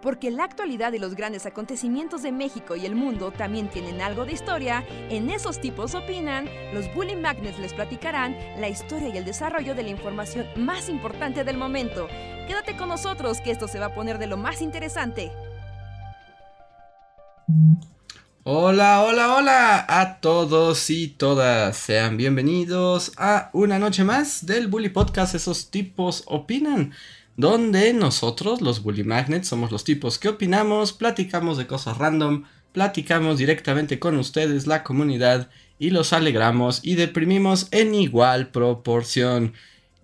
Porque la actualidad y los grandes acontecimientos de México y el mundo también tienen algo de historia, en esos tipos opinan, los Bully Magnets les platicarán la historia y el desarrollo de la información más importante del momento. Quédate con nosotros que esto se va a poner de lo más interesante. Hola, hola, hola a todos y todas. Sean bienvenidos a una noche más del Bully Podcast. Esos tipos opinan donde nosotros, los Bully Magnets, somos los tipos que opinamos, platicamos de cosas random, platicamos directamente con ustedes, la comunidad, y los alegramos y deprimimos en igual proporción.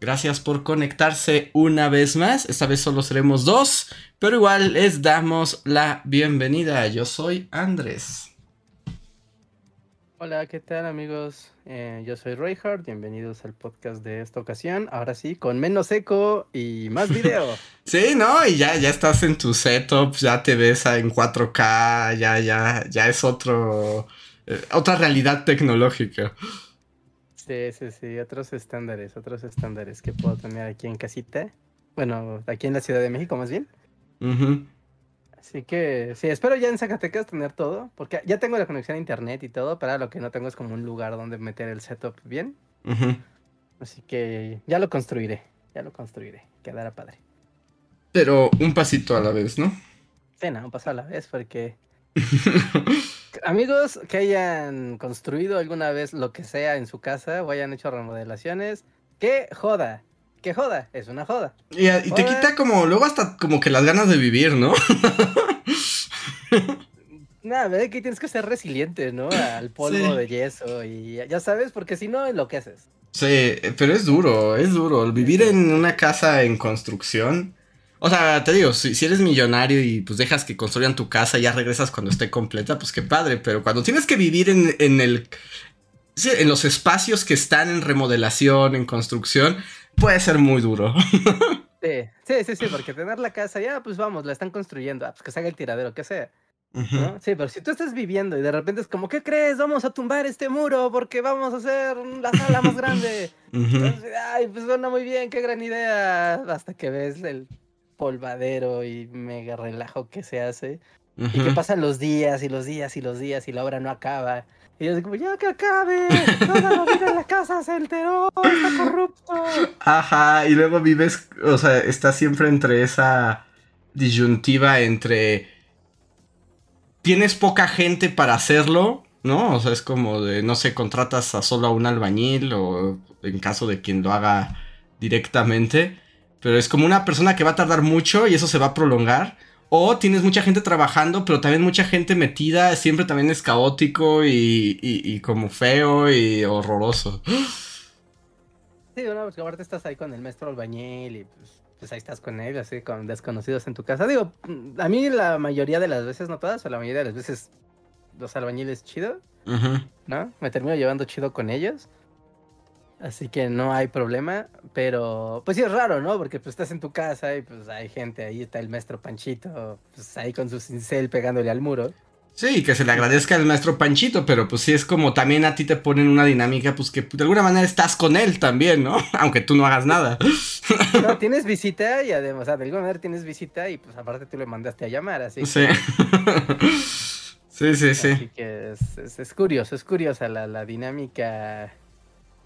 Gracias por conectarse una vez más. Esta vez solo seremos dos, pero igual les damos la bienvenida. Yo soy Andrés. Hola, ¿qué tal amigos? Eh, yo soy Reinhardt, bienvenidos al podcast de esta ocasión. Ahora sí, con menos eco y más video. sí, ¿no? Y ya, ya estás en tu setup, ya te ves en 4K, ya, ya, ya es otro, eh, otra realidad tecnológica. Sí, sí, sí, otros estándares, otros estándares que puedo tener aquí en casita. Bueno, aquí en la Ciudad de México más bien. Así que sí, espero ya en Zacatecas tener todo, porque ya tengo la conexión a internet y todo, pero lo que no tengo es como un lugar donde meter el setup bien. Así que ya lo construiré, ya lo construiré, quedará padre. Pero un pasito a la vez, ¿no? Sí, no, un paso a la vez, porque amigos que hayan construido alguna vez lo que sea en su casa o hayan hecho remodelaciones, que joda que joda, es una joda. Y, te quita como, luego hasta como que las ganas de vivir, ¿no? Nada, que tienes que ser resiliente, ¿no? Al polvo de yeso y ya sabes, porque si no enloqueces. Sí, pero es duro, es duro. Vivir en una casa en construcción. O sea, te digo, si, eres millonario y pues dejas que construyan tu casa y ya regresas cuando esté completa, pues qué padre. Pero cuando tienes que vivir en, en el. en los espacios que están en remodelación, en construcción, puede ser muy duro. Sí, sí, sí, sí, porque tener la casa, ya, pues vamos, la están construyendo, ah, pues que se haga el tiradero, que sea. Sí, pero si tú estás viviendo y de repente es como, ¿qué crees? Vamos a tumbar este muro porque vamos a hacer la sala más grande. ay, pues suena muy bien, qué gran idea. Hasta que ves el polvadero y mega relajo que se hace. Y que pasan los días y los días y los días y la obra no acaba. Y yo digo, ya que acabe, toda la vida en la casa se alteró, está corrupto. Ajá, y luego vives, o sea, estás siempre entre esa disyuntiva entre tienes poca gente para hacerlo, ¿no? O sea, es como de, no sé, contratas a solo a un albañil o en caso de quien lo haga directamente, pero es como una persona que va a tardar mucho y eso se va a prolongar. O tienes mucha gente trabajando, pero también mucha gente metida, siempre también es caótico y, como feo y horroroso. Sí, bueno, porque aparte estás ahí con el maestro albañil y pues, pues, ahí estás con él, así con desconocidos en tu casa. Digo, a mí la mayoría de las veces, no todas, o la mayoría de las veces los albañiles chido, ¿no? Me termino llevando chido con ellos. Así que no hay problema, pero pues sí es raro, ¿no? Porque pues estás en tu casa y pues hay gente, ahí está el maestro Panchito, pues ahí con su cincel pegándole al muro. Sí, que se le agradezca al maestro Panchito, pero pues sí es como también a ti te ponen una dinámica, pues que de alguna manera estás con él también, ¿no? Aunque tú no hagas nada. No, tienes visita y además, o sea, de alguna manera tienes visita y pues aparte tú le mandaste a llamar, así Sí. sí, sí, sí. Así que es, es, curioso, es curiosa la, la dinámica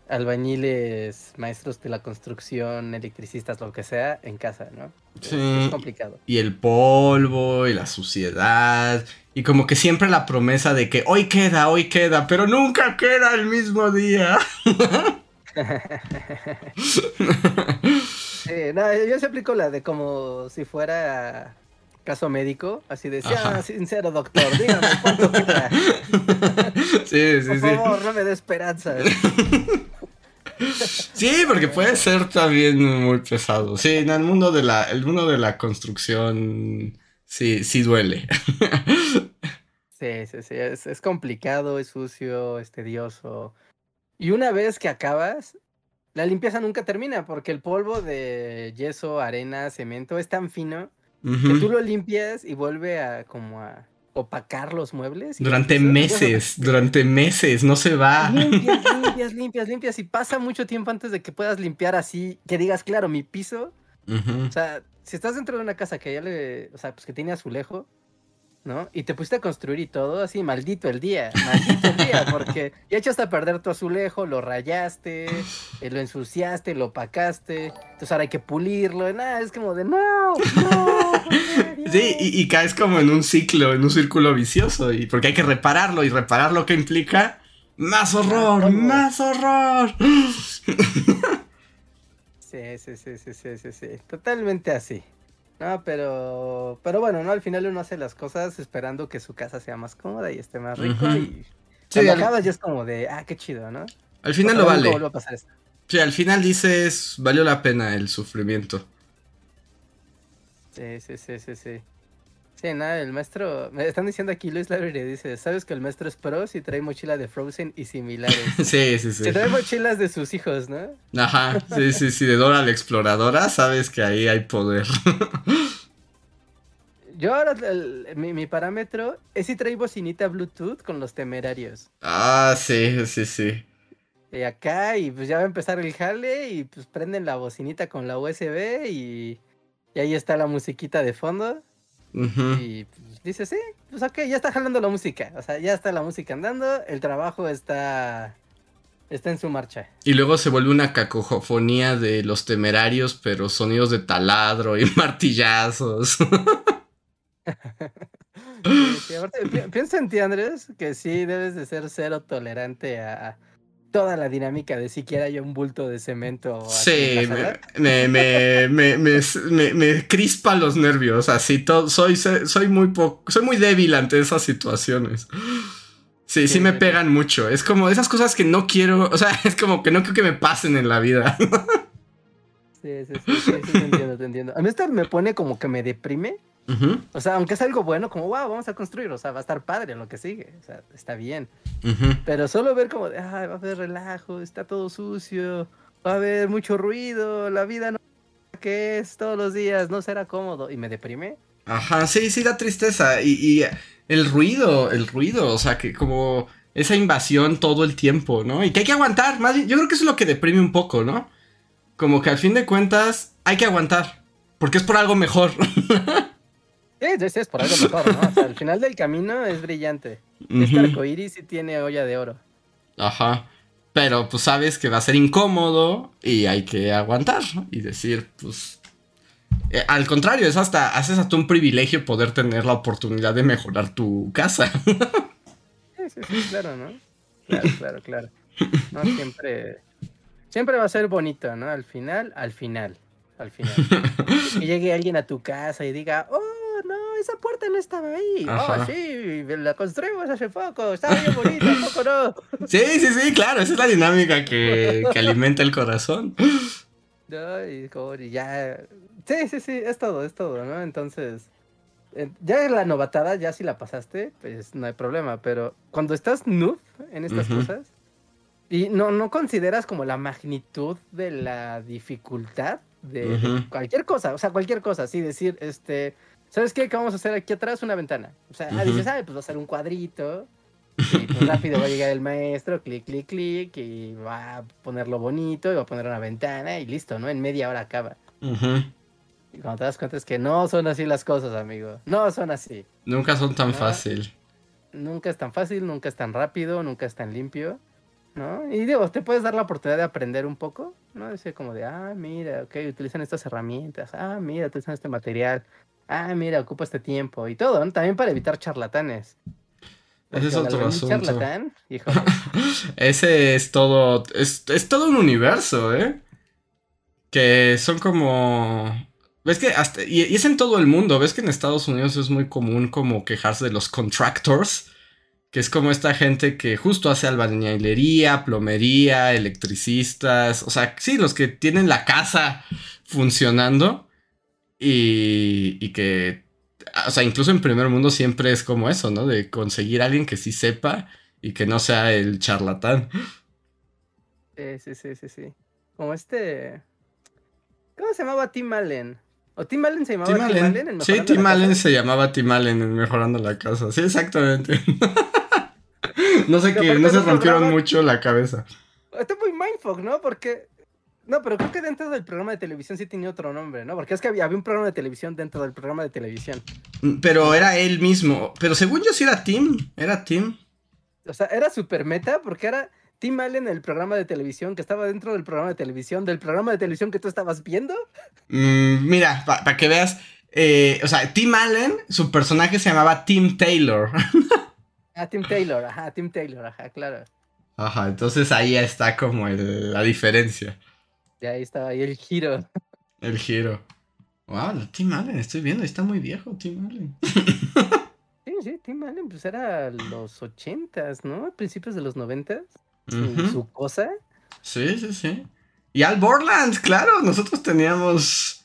albañiles, maestros de la construcción, electricistas, lo que sea, en casa, ¿no? Sí. Es complicado. Y el polvo y la suciedad. Y como que siempre la promesa de que hoy queda, hoy queda, pero nunca queda el mismo día. sí, no, yo se aplico la de como si fuera caso médico, así decía, ah, sincero doctor, dígame cuánto queda. Sí, sí, Por favor, no me dé esperanza. Sí, porque puede ser también muy pesado. Sí, en el mundo de la, el mundo de la construcción sí, sí duele. Sí, sí, sí, es, complicado, es sucio, es tedioso. Y una vez que acabas, la limpieza nunca termina porque el polvo de yeso, arena, cemento es tan fino que tú lo limpias y vuelve a como a opacar los muebles. Durante meses, durante meses, no se va. Limpias, limpias, limpias, limpias. Y pasa mucho tiempo antes de que puedas limpiar así, que digas, claro, mi piso. O sea, si estás dentro de una casa que ya le, o sea, pues que tiene azulejo, ¿no? Y te pusiste a construir y todo, así, maldito el día, maldito el día, porque ya echaste a perder tu azulejo, lo rayaste, eh, lo ensuciaste, lo opacaste, entonces ahora hay que pulirlo, nada, es como de, no, no. Sí, y, y, caes como en un ciclo, en un círculo vicioso, y porque hay que repararlo, y reparar lo que implica más horror, más horror. Sí, sí, sí, sí, sí, sí, sí, totalmente así. No, pero, pero bueno, no, al final uno hace las cosas esperando que su casa sea más cómoda y esté más rico y sí, cuando acabas ya es como de, ah, qué chido, ¿no? Al final lo vale. Sí, al final dices, valió la pena el sufrimiento. Sí, sí, sí, sí, sí. Sí, nada, el maestro, me están diciendo aquí Luis Lavery dice, ¿sabes que el maestro es pro si trae mochila de Frozen y similares? sí, sí, sí. Si trae mochilas de sus hijos, ¿no? Ajá, sí, sí, sí, de Dora la exploradora, sabes que ahí hay poder. Yo ahora, mi, mi, parámetro es si trae bocinita Bluetooth con los temerarios. Ah, sí, sí, sí. Y acá, y pues ya va a empezar el jale, y pues prenden la bocinita con la USB, y, y ahí está la musiquita de fondo. Y pues, dice, sí, pues ok, ya está jalando la música. O sea, ya está la música andando, el trabajo está, está en su marcha. Y luego se vuelve una cacofonía de los temerarios, pero sonidos de taladro y martillazos. piensa en ti, Andrés, que sí debes de ser cero tolerante a, toda la dinámica de siquiera hay un bulto de cemento. Sí, me, me, me, me, crispa los nervios, así todo, soy, soy muy soy muy débil ante esas situaciones. Sí, sí, me pegan mucho. Es como esas cosas que no quiero, o sea, es como que no quiero que me pasen en la vida. Sí, sí, sí, sí, te entiendo, te entiendo. A mí esto me pone como que me deprime o sea, aunque es algo bueno, como, wow, vamos a construir, o sea, va a estar padre lo que sigue, o sea, está bien. Pero solo ver como, de, va a haber relajo, está todo sucio, va a haber mucho ruido, la vida no que es todos los días, no será cómodo, y me deprime. Ajá, sí, sí, da tristeza. Y, y el ruido, el ruido, o sea, que como esa invasión todo el tiempo, ¿no? Y que hay que aguantar, más bien, yo creo que eso es lo que deprime un poco, ¿no? Como que al fin de cuentas hay que aguantar, porque es por algo mejor. Sí, sí, es por algo mejor, ¿no? O sea, al final del camino es brillante. Este arcoíris sí tiene olla de oro. Ajá. Pero pues sabes que va a ser incómodo y hay que aguantar y decir, pues. Eh, al contrario, es hasta. Haces hasta un privilegio poder tener la oportunidad de mejorar tu casa. sí, sí, sí, claro, ¿no? Claro, claro, claro. No, siempre. Siempre va a ser bonito, ¿no? Al final, al final. Al final. Que llegue alguien a tu casa y diga, oh, no, esa puerta no estaba ahí. Oh, sí, la construimos hace poco, estaba bien bonita, poco no? Sí, sí, sí, claro, esa es la dinámica que, alimenta el corazón. No, y como ya. Sí, sí, sí, es todo, es todo, ¿no? Entonces, ya la novatada, ya si la pasaste, pues no hay problema, pero cuando estás noob en estas cosas y no, no consideras como la magnitud de la dificultad de, cualquier cosa, o sea, cualquier cosa, así decir, este, ¿sabes qué? ¿Qué vamos a hacer aquí atrás? Una ventana. O sea, uh dices, ah, pues va a hacer un cuadrito. Y pues rápido va a llegar el maestro, clic, clic, clic, y va a ponerlo bonito, y va a poner una ventana, y listo, ¿no? En media hora acaba. Y cuando te das cuenta es que no son así las cosas, amigo. No son así. Nunca son tan fácil. Nunca es tan fácil, nunca es tan rápido, nunca es tan limpio. ¿No? Y digo, te puedes dar la oportunidad de aprender un poco, ¿no? Decir como de, ah, mira, ok, utilizan estas herramientas, ah, mira, utilizan este material, ah, mira, ocupa este tiempo y todo, ¿no? También para evitar charlatanes. Ese es otro asunto. Charlatán, Ese es todo, es, todo un universo, ¿eh? Que son como... ¿Ves que hasta... Y, y, es en todo el mundo, ¿ves que en Estados Unidos es muy común como quejarse de los contractors? Que es como esta gente que justo hace albañilería, plomería, electricistas, o sea, sí, los que tienen la casa funcionando y, que, o sea, incluso en primer mundo siempre es como eso, ¿no? De conseguir a alguien que sí sepa y que no sea el charlatán. Sí, sí, sí, sí, sí. Como este... ¿Cómo se llamaba Tim Allen? ¿O Tim Allen se llamaba Tim, Allen? sí, Tim Allen se llamaba Tim Allen en Mejorando la Casa. Sí, exactamente. no sé qué, no se rompieron mucho la cabeza. Está muy mindfuck, ¿no? Porque No, pero creo que dentro del programa de televisión sí tenía otro nombre, ¿no? Porque es que había, había un programa de televisión dentro del programa de televisión. Mm, pero era él mismo. Pero según yo sí era Tim. Era Tim. O sea, era super meta porque era Tim Allen en el programa de televisión que estaba dentro del programa de televisión, del programa de televisión que tú estabas viendo. Mm, mira, para que veas. eh, o sea, Tim Allen, su personaje se llamaba Tim Taylor. Ah, Tim Taylor, ajá, Tim Taylor, ajá, claro. Ajá, entonces ahí está como el- la diferencia. Y ahí estaba ahí el giro. El giro. Wow, Tim Allen, estoy viendo, está muy viejo Tim Allen. Sí, sí, Tim Allen, pues era los ochentas, ¿no? Principios de los noventas. Su, cosa. Sí, sí, sí. Y Al Borland, claro, nosotros teníamos.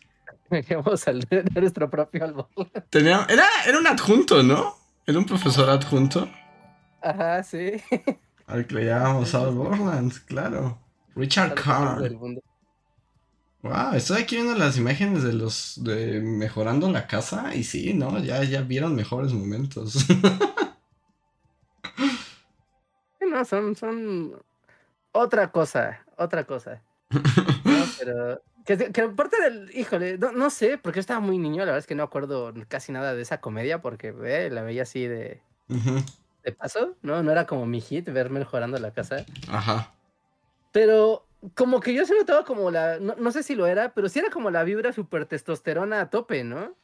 Vamos a leer nuestro propio álbum. teníamos era, era un adjunto, ¿no? Era un profesor adjunto. Ajá, sí. Al que le llamábamos Al Borland, claro. Richard Carr. Wow, estoy aquí viendo las imágenes de los de mejorando la casa y sí, ¿no? Ya, ya vieron mejores momentos. Sí, No, son, son otra cosa, otra cosa. No, pero que, que aparte del, híjole, no, no sé, porque yo estaba muy niño, la verdad es que no acuerdo casi nada de esa comedia, porque eh, la veía así de, Ujú, de paso, ¿no? No era como mi hit verme mejorando la casa. Ajá. Pero como que yo se notaba como la, no, no sé si lo era, pero sí era como la vibra super testosterona a tope, ¿no?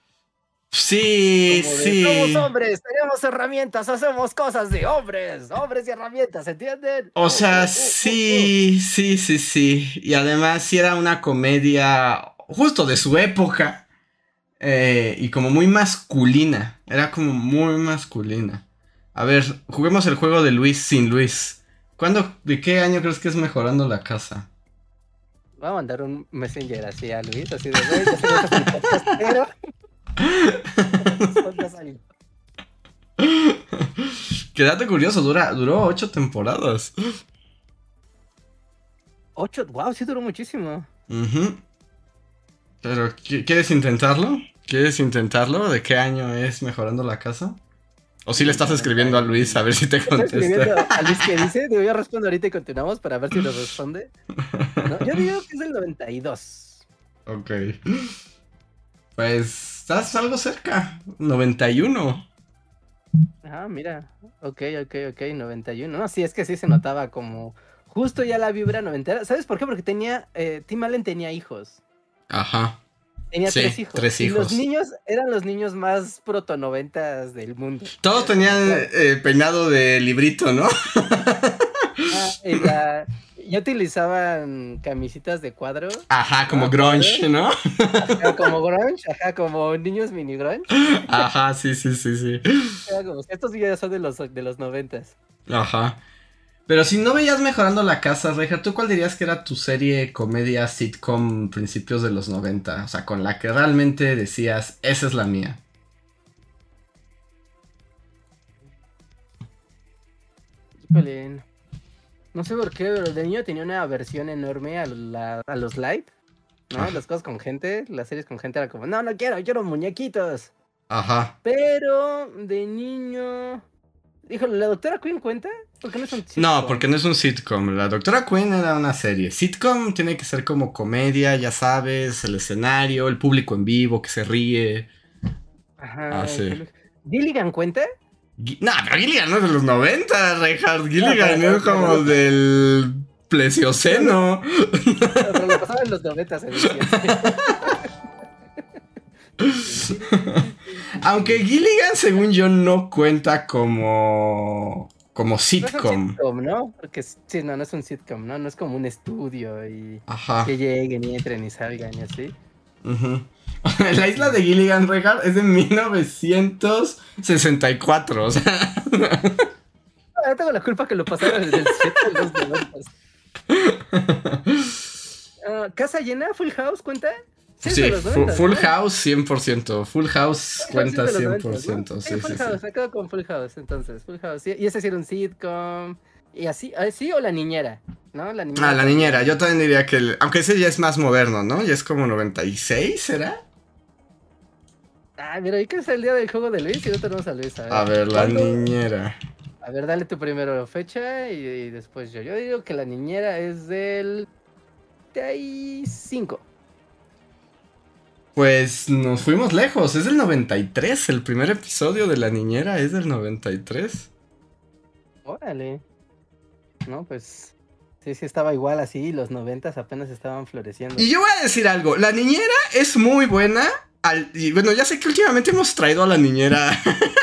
Sí, Como de, sí. Somos hombres, tenemos herramientas, hacemos cosas de hombres, hombres y herramientas, ¿entienden? O uh, sea, uh, uh, sí, sí, sí, sí. Y además sí era una comedia justo de su época. eh, y como muy masculina. Era como muy masculina. A ver, juguemos el juego de Luis sin Luis. ¿Cuándo, de qué año crees que es mejorando la casa? Voy a mandar un messenger así a Luis, así de, güey. Quédate curioso, dura, duró ocho temporadas. Ocho, wow, sí duró muchísimo. Pero, ¿qui- ¿quieres intentarlo? ¿Quieres intentarlo? ¿De qué año es mejorando la casa? ¿O si le estás escribiendo a Luis a ver si te Estoy escribiendo contesta? a Luis que dice, digo, yo respondo ahorita y continuamos para ver si nos responde. No, yo digo que es del 92. Ok. Pues estás algo cerca. 91. Ah, mira. Ok, ok, ok, 91. No, sí, es que sí se notaba como justo ya la vibra noventera. ¿Sabes por qué? Porque tenía, eh, Tim Allen tenía hijos. Ajá. Tenía Sí, tres hijos. tres Y los hijos. niños eran los niños más proto noventas del mundo. Todos tenían eh, peinado de librito, ¿no? Ah, la- ya utilizaban camisitas de cuadro, Ajá, como Ah, grunge, ¿no? ajá, como grunge, ajá, como niños mini grunge. Ajá, sí, sí, sí, sí. Era como, estos ya son de los de los noventas. Ajá. Pero si no veías mejorando la casa, Reja, ¿tú cuál dirías que era tu serie comedia sitcom principios de los 90? O sea, con la que realmente decías, esa es la mía. Híjole, No sé por qué, pero de niño tenía una aversión enorme a, la- a los live, ¿no? Ah. Las cosas con gente, las series con gente era como, no, no quiero, quiero muñequitos. Ajá. Pero de niño. Híjole, ¿la doctora Queen cuenta? Porque no es un No, sitcom? porque no es un sitcom. La Doctora Queen era una serie. Sitcom tiene que ser como comedia, ya sabes, el escenario, el público en vivo que se ríe. Ajá. Ah, sí. ¿Gilligan cuenta? No, pero Gilligan no es de los 90, Reinhardt. Gilligan es como del Plesioceno. Pero lo pasaba en los noventas, en el Aunque Gilligan, según yo, no cuenta como. como No es un sitcom. sitcom, ¿no? Porque sí, no, no es un sitcom, ¿no? No es como un estudio y Ajá. que lleguen y entren y salgan y así. La isla de Gilligan, Reinhardt, es de 1964. O sea. Ah, tengo la culpa que lo pasaron desde el 7 a los noventas. Ah, ¿Casa llena? ¿Full House cuenta? Sí, de los fu- 90, Full. House 100%. Full House Full House cuenta es de los 100%. 90, ¿no? Sí, Full sí, House, sí. me quedo con Full House, entonces, Full House. sí, Y ese sí era un sitcom. Y así, así o la niñera, ¿no? La niñera. Ah, la niñera. Yo también diría que. el- aunque ese ya es más moderno, ¿no? Ya es como 96, ¿será? Ah, mira, hoy que es el día del juego de Luis y no tenemos a Luis. A ver, A ver, la ¿cuándo? niñera. A ver, dale tu primero fecha y, y después yo. Yo digo que la niñera es del. 95. Pues nos fuimos lejos, es del 93, el primer episodio de La Niñera es del 93. Órale. No, pues sí, sí estaba igual así, los 90 apenas estaban floreciendo. Y yo voy a decir algo, La Niñera es muy buena. y bueno, ya sé que últimamente hemos traído a La Niñera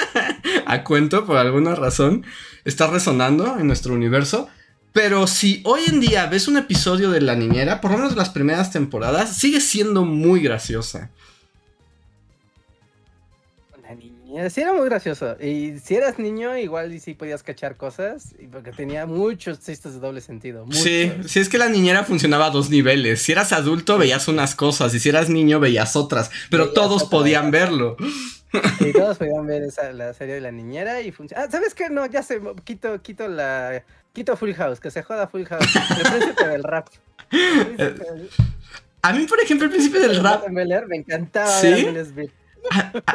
a cuento por alguna razón. Está resonando en nuestro universo. Pero si hoy en día ves un episodio de La Niñera, por lo menos las primeras temporadas, sigue siendo muy graciosa. La Niñera, sí era muy gracioso. Y si eras niño, igual y sí podías cachar cosas, porque tenía muchos chistes de doble sentido. Sí, sí es que La Niñera funcionaba a dos niveles. Si eras adulto, veías unas cosas, y si eras niño, veías otras, pero todos podían verlo. Y todos podían ver esa, la serie de La Niñera y funciona. Ah, ¿sabes qué? No, ya sé, quito, quito la Quito Full House, que se joda Full House. El príncipe del rap. A mí, por ejemplo, el príncipe del rap. me encantaba. ¿Sí?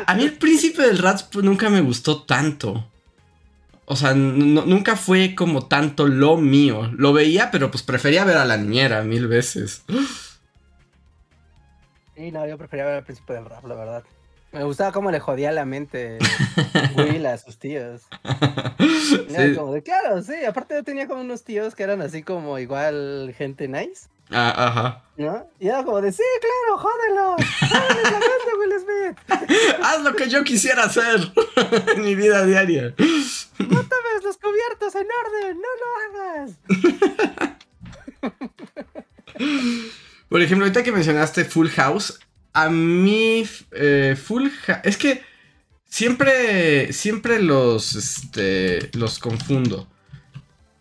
A, mí el príncipe del rap pues, nunca me gustó tanto. O sea, nunca fue como tanto lo mío. Lo veía, pero pues prefería ver a la niñera mil veces. Sí, no, yo prefería ver al príncipe del rap, la verdad. Me gustaba cómo le jodía la mente Will a sus tíos. Sí. Como de, claro, sí. Aparte yo tenía como unos tíos que eran así como igual gente nice. Ah, ajá. ¿No? Y era como de, sí, claro, jódelo. Jódelo la mente, Will Smith. Haz lo que yo quisiera hacer en mi vida diaria. No te ves los cubiertos en orden, no lo hagas. Por ejemplo, ahorita que mencionaste Full House, a mí, eh, Full Es que siempre, siempre los, este, los confundo.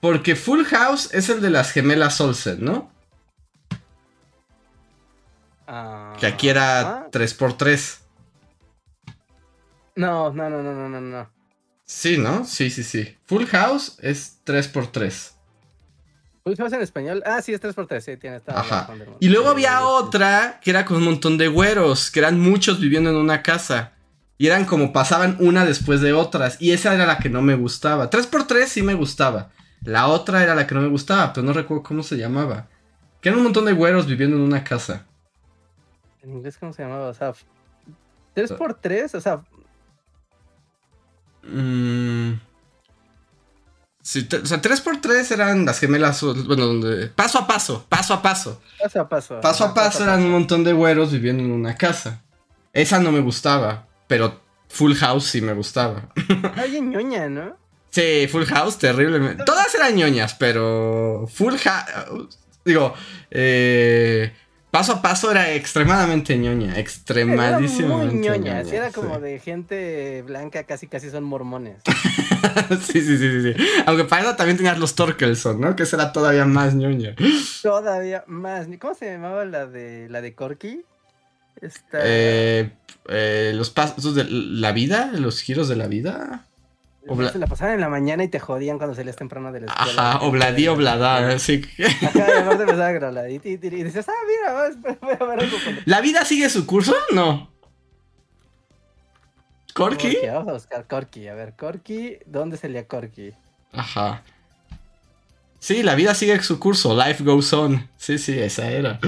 Porque Full House es el de las gemelas Olsen, ¿no? que aquí era 3x3. Ah. No, no, no, no, no, no. Sí, ¿no? Sí, sí, sí. Full House es 3x3 en español? Ah, sí, es 3x3, sí, tiene esta. Ajá. Y luego había otra que era con un montón de güeros, que eran muchos viviendo en una casa. Y eran como pasaban una después de otras. Y esa era la que no me gustaba. 3x3 sí me gustaba. La otra era la que no me gustaba, pero no recuerdo cómo se llamaba. Que eran un montón de güeros viviendo en una casa. ¿En inglés cómo se llamaba? O sea, 3x3, o sea. Mmm o sea, 3x3 eran las gemelas, bueno, donde, paso a paso, paso a paso. Paso a paso. Paso a paso eran un montón de güeros viviendo en una casa. Esa no me gustaba, pero Full House sí me gustaba. Ay, ñoña, ¿no? Sí, Full House, terriblemente. Todas eran ñoñas, pero Full House, digo, eh, Paso a paso era extremadamente ñoña, extremadísimamente muy ñoña. era como de gente blanca, casi casi son mormones. sí, sí, sí, sí, Aunque para eso también tenías los Torkelson, ¿no? Que esa era todavía más ñoña. Todavía más. ¿Cómo se llamaba la de la de Corky? Eh, eh, los pasos de la vida, los giros de la vida. Se la pasaban en la mañana y te jodían cuando salías temprano de la escuela. Ajá, obladí, oblada, sí. Ajá, y aparte empezaba a y, y, y dices, ah, mira, voy a ver algo ¿La vida sigue su curso? No. ¿Corky? Vamos a buscar Corky. A ver, Corky, ¿dónde salía Corky? Ajá. Sí, la vida sigue su curso. Life goes on. Sí, sí, esa era.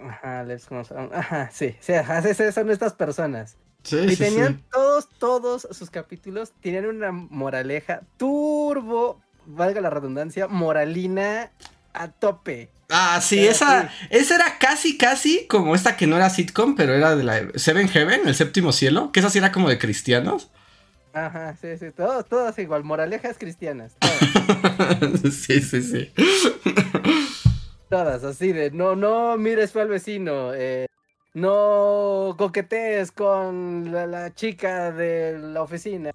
Ajá, let's go on. Ajá, sí, sí, ajá, son estas personas y tenían todos, todos sus capítulos, tenían una moraleja turbo, valga la redundancia, moralina a tope. Ah, sí, esa, esa era casi, casi como esta que no era sitcom, pero era de la Seven Heaven, el séptimo cielo, que esa sí era como de cristianos. Ajá, sí, sí, todos, todos igual, moralejas cristianas. sí, sí, sí. todas, así de, no, no mires al vecino, eh, no coquetees con la, chica de la oficina.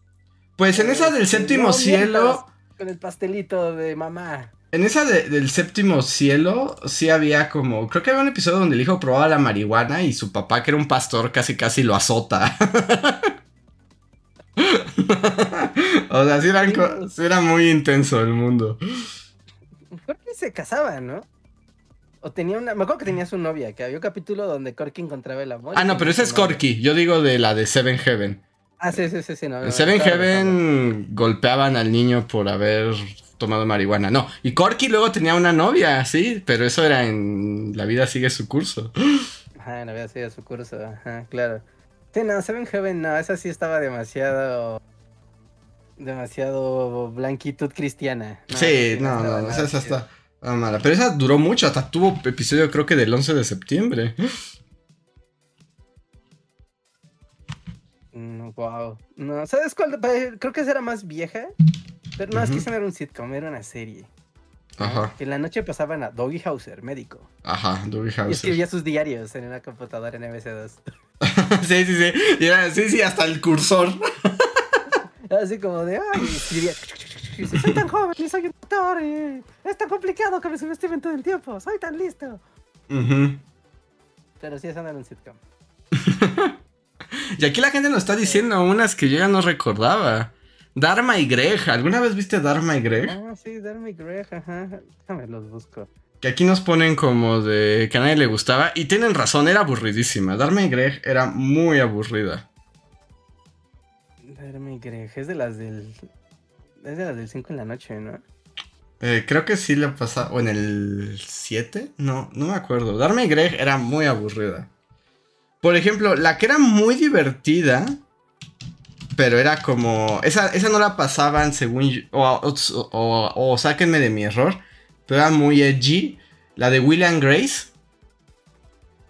Pues en esa del este, séptimo cielo. Con el pastelito de mamá. En esa del séptimo cielo, sí había como. Creo que había un episodio donde el hijo probaba la marihuana y su papá, que era un pastor, casi casi lo azota. o sea, sí, era muy intenso el mundo. ¿Por qué se casaban, no? O tenía una. Me acuerdo que tenía su novia, que había un capítulo donde Corky encontraba el amor. Ah, no, pero ese es Corky. Yo digo de la de Seven Heaven. Ah, sí, sí, sí, sí. en Seven Heaven golpeaban al niño por haber tomado marihuana. No, y Corky luego tenía una novia, sí, pero eso era en La vida sigue su curso. Ajá, La vida sigue su curso, ajá, claro. Sí, no, Seven Heaven, no, esa sí estaba demasiado. Demasiado blanquitud cristiana. sí, no, no, esa, está mala. Pero esa duró mucho, hasta tuvo episodio creo que del 11 de septiembre. No, wow. No, ¿sabes cuál? Creo que esa era más vieja. Pero no, es que esa no era un sitcom, era una serie. Ajá. Que en la noche pasaban a Doggy Hauser, médico. Ajá, Doggy Hauser. Y escribía sus diarios en una computadora en MC2. sí, sí, sí. sí, sí, hasta el cursor. Así como de, ay, escribía. Soy tan joven y soy un doctor y es tan complicado que me subestimen todo el tiempo. Soy tan listo. Pero sí, no era un sitcom. y aquí la gente nos está diciendo unas que yo ya no recordaba. Dharma y Greg. ¿Alguna vez viste Dharma y Greg? Ah, sí, Dharma y Greg, ajá. Déjame los busco. Que aquí nos ponen como de que a nadie le gustaba. Y tienen razón, era aburridísima. Dharma y Greg era muy aburrida. Dharma y Greg, es de las del. Es de las del 5 en la noche, ¿no? Eh, creo que sí le pasa. ¿O en el 7? No, no me acuerdo. Dharma y Greg era muy aburrida. Por ejemplo, la que era muy divertida pero era como. Esa, esa no la pasaban según. O, o, sáquenme de mi error. Pero era muy edgy. La de William Grace.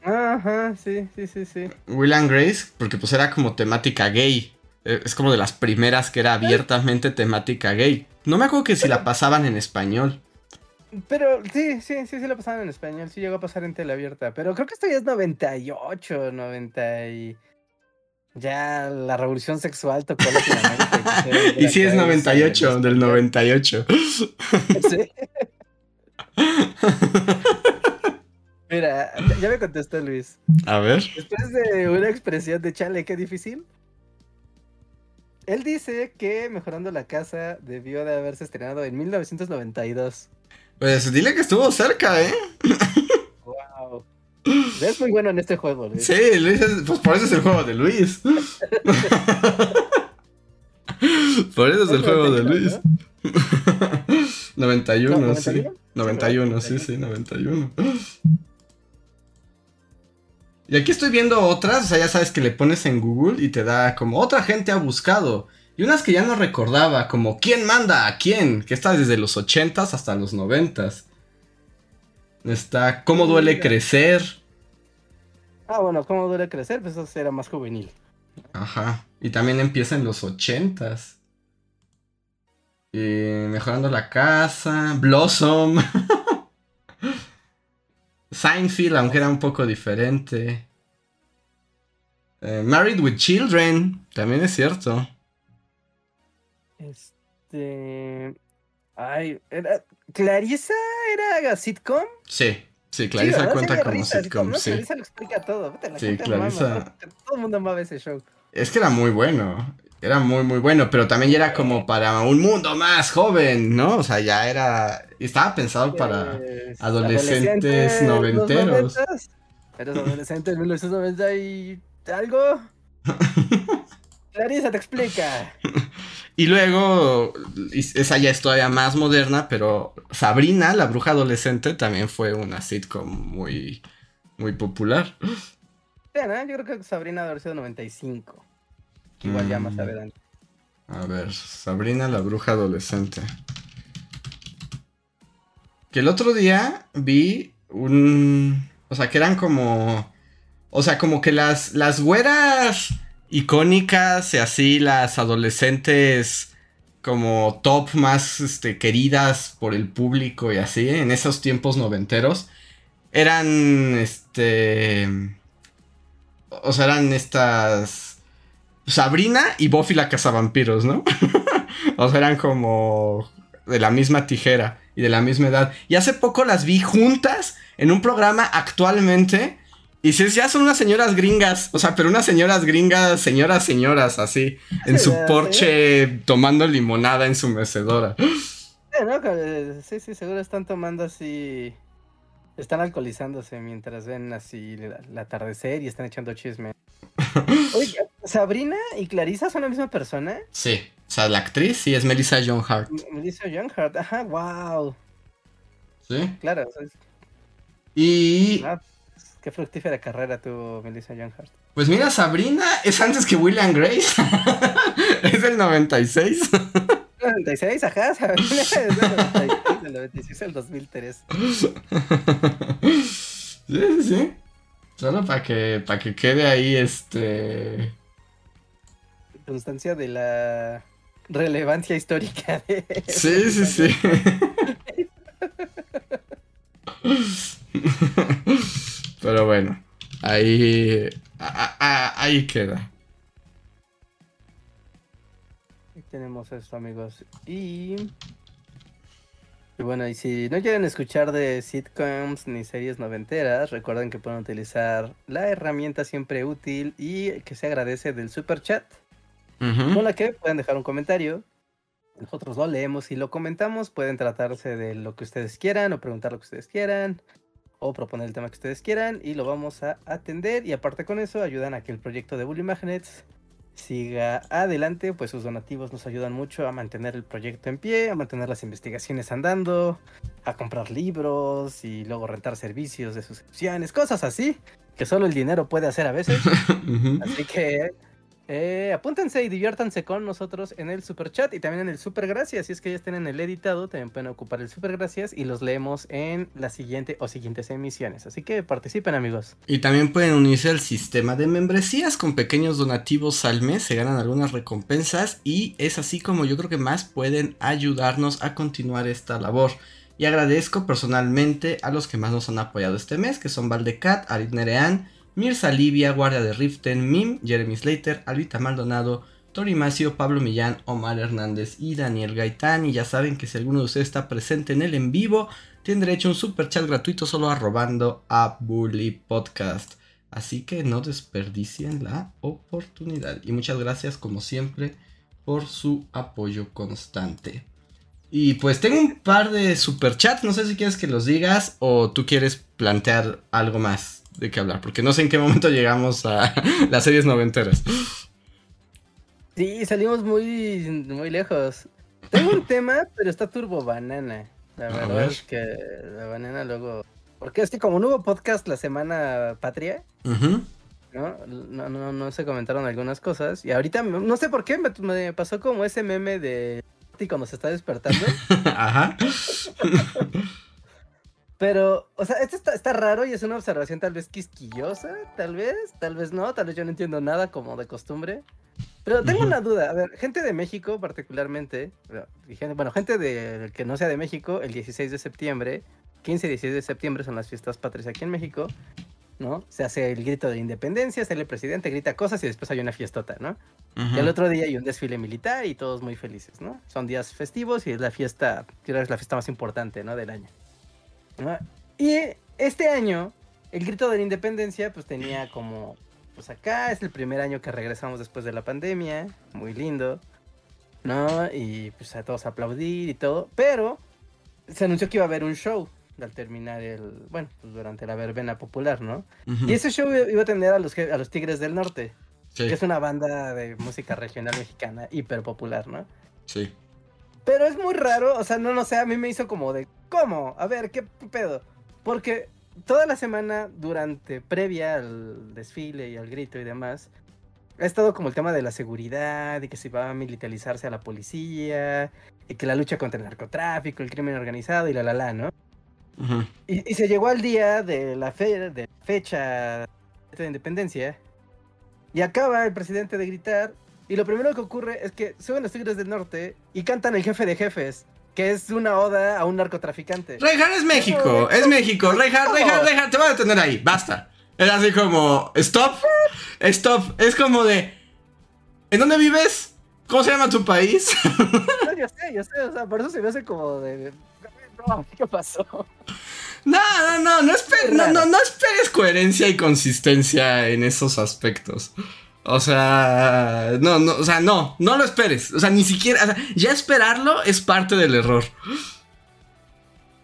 Ajá, sí, sí, sí, sí. William Grace, porque pues era como temática gay. E, es como de las primeras que era abiertamente temática gay. No me acuerdo que si la pasaban en español. Pero sí, sí, sí, sí la pasaban en español. Sí llegó a pasar en tele abierta. Pero creo que esto ya es 98, 90 y... Ya la revolución sexual tocó Latinoamérica. y, y sí es 98, del 98. Sí. Mira, ya me contestó Luis. A ver. Después de una expresión de chale, qué difícil. Él dice que Mejorando la Casa debió de haberse estrenado en 1992. Pues dile que estuvo cerca, ¿eh? Es muy bueno en este juego, Luis. Sí, Luis pues por eso es el juego de Luis. por eso es el juego de Luis. 91, sí. 91, sí, sí, 91. Y aquí estoy viendo otras, o sea, ya sabes que le pones en Google y te da como otra gente ha buscado. Y unas que ya no recordaba, como ¿Quién manda a quién? Que está desde los 80s hasta los 90s. Está ¿Cómo duele crecer? Ah, bueno, ¿cómo duele crecer? Pues eso era más juvenil. Ajá. Y también empieza en los ochentas. Y mejorando la casa. Blossom. Seinfeld, aunque era un poco diferente. Eh, Married with Children, también es cierto. Este. Ay, ¿era... ¿Clarisa era sitcom? Sí. Sí, Clarisa cuenta como sitcom. sí. Clarisa lo explica todo. sí, Clarisa. todo el mundo amaba ese show. Es que era muy bueno. Era muy, muy bueno, pero también era como para un mundo más joven, ¿no? O sea, ya era. Estaba pensado para pues, adolescentes, noventeros. ¿Eres adolescente en 1990 y algo? Clarisa te explica. Y luego, esa ya es todavía más moderna, pero Sabrina, la bruja adolescente, también fue una sitcom muy, muy popular. Sí, ¿no? Yo creo que Sabrina debe haber sido 95. Igual ya más mm. adelante. A ver, Sabrina, la bruja adolescente. Que el otro día vi un... O sea, que eran como... O sea, como que las, las güeras icónicas y así las adolescentes como top más este, queridas por el público y así en esos tiempos noventeros eran este o sea eran estas Sabrina y Buffy la cazavampiros no o sea eran como de la misma tijera y de la misma edad y hace poco las vi juntas en un programa actualmente y si ya son unas señoras gringas, o sea, pero unas señoras gringas, señoras, señoras, así, en su porche tomando limonada en su mecedora. Sí, sí, seguro están tomando así, están alcoholizándose mientras ven así el, atardecer y están echando chisme. Oye, ¿Sabrina y Clarisa son la misma persona? Sí. O sea, la actriz sí es Melissa John Hart. Melissa John Hart, ajá, wow. Sí. Claro. Y. Ah, qué fructífera carrera tuvo Melissa John Hart. Pues mira, Sabrina es antes que William Grace. es del 96. 96, ajá, Sabrina es del 96, del 96 al 2003. sí, sí, sí. Solo para que, para que quede ahí este. Constancia de la relevancia histórica de. Sí, sí, sí. Pero bueno, ahí. ahí queda. tenemos esto, amigos. Y. Y bueno, y si no quieren escuchar de sitcoms ni series noventeras, recuerden que pueden utilizar la herramienta siempre útil y que se agradece del super chat, con la que pueden dejar un comentario. Nosotros lo leemos y lo comentamos. Pueden tratarse de lo que ustedes quieran o preguntar lo que ustedes quieran o proponer el tema que ustedes quieran y lo vamos a atender. Y aparte con eso, ayudan a que el proyecto de Bully Magnets siga adelante, pues sus donativos nos ayudan mucho a mantener el proyecto en pie, a mantener las investigaciones andando, a comprar libros y luego rentar servicios de suscripciones, cosas así, que solo el dinero puede hacer a veces. así que eh, apúntense y diviértanse con nosotros en el super chat y también en el super gracias. Si es que ya estén en el editado, también pueden ocupar el super gracias y los leemos en la siguiente o siguientes emisiones. Así que participen, amigos. Y también pueden unirse al sistema de membresías con pequeños donativos al mes. Se ganan algunas recompensas y es así como yo creo que más pueden ayudarnos a continuar esta labor. Y agradezco personalmente a los que más nos han apoyado este mes, que son Valdecat, Arit Nerean. Mirza Livia, Guardia de Riften, Mim, Jeremy Slater, Alvita Maldonado, Tori Macio, Pablo Millán, Omar Hernández y Daniel Gaitán. Y ya saben que si alguno de ustedes está presente en el en vivo, tiene derecho a un super chat gratuito solo arrobando a Bully Podcast. Así que no desperdicien la oportunidad. Y muchas gracias como siempre por su apoyo constante. Y pues tengo un par de super chats, no sé si quieres que los digas o tú quieres plantear algo más de qué hablar, porque no sé en qué momento llegamos a las series noventeras. Sí, salimos muy, muy lejos. Tengo un tema, pero está turbo banana. La verdad es que la banana luego... Porque es que como no hubo podcast la semana patria, ¿no? No, no, no se comentaron algunas cosas. Y ahorita, no sé por qué, me, me pasó como ese meme de cuando se está despertando. Ajá. Pero, o sea, esto está, está, raro y es una observación tal vez quisquillosa, tal vez, tal vez no, tal vez yo no entiendo nada como de costumbre. Pero tengo una duda, a ver, gente de México particularmente, bueno, gente de, que no sea de México, el 16 de septiembre, 15 y 16 de septiembre son las fiestas patrias aquí en México, ¿no? Se hace el grito de independencia, sale el presidente, grita cosas y después hay una fiestota, ¿no? Y el otro día hay un desfile militar y todos muy felices, ¿no? Son días festivos y es la fiesta, creo que es la fiesta más importante, ¿no? Del año. Y este año, el grito de la independencia, pues tenía como, pues acá es el primer año que regresamos después de la pandemia, muy lindo, ¿no? Y pues a todos aplaudir y todo, pero se anunció que iba a haber un show al terminar el, bueno, pues durante la verbena popular, ¿no? Y ese show iba a tener a los, a los Tigres del Norte, que es una banda de música regional mexicana hiper popular, ¿no? Sí. Pero es muy raro, o sea, no, no sé, a mí me hizo como de, ¿cómo? A ver, ¿qué pedo? Porque toda la semana, durante, previa al desfile y al grito y demás, ha estado como el tema de la seguridad y que se va a militarizarse a la policía y que la lucha contra el narcotráfico, el crimen organizado y la la la, ¿no? y, se llegó al día de la fe, de fecha de independencia y acaba el presidente de gritar y lo primero que ocurre es que suben los Tigres del Norte y cantan El Jefe de Jefes, que es una oda a un narcotraficante. Reinhardt es México, es México. Reinhardt, Reinhardt, Reinhardt, te voy a detener ahí, basta. Es así como, stop, stop. Es como de, ¿en dónde vives? ¿Cómo se llama tu país? yo sé, yo sé, o sea, por eso se me hace como de, ¿qué pasó? No, no, no, no, no, no, no esperes coherencia y consistencia en esos aspectos. O sea, no, no, o sea, no, no lo esperes. O sea, ni siquiera, o sea, ya esperarlo es parte del error.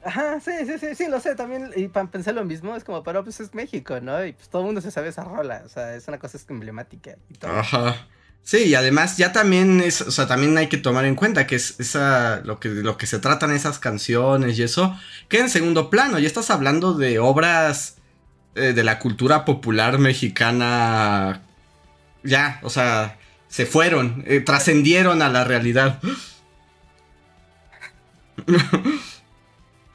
Ajá, sí, sí, sí, sí, lo sé, también, y para pensar lo mismo, es como, pero pues es México, ¿no? Y pues todo el mundo se sabe esa rola, o sea, es una cosa emblemática y todo. Ajá. Sí, y además ya también es, o sea, también hay que tomar en cuenta que es esa, lo que, lo que se tratan esas canciones y eso, queda en segundo plano, ya estás hablando de obras eh, de la cultura popular mexicana, ya, o sea, se fueron, eh, trascendieron a la realidad.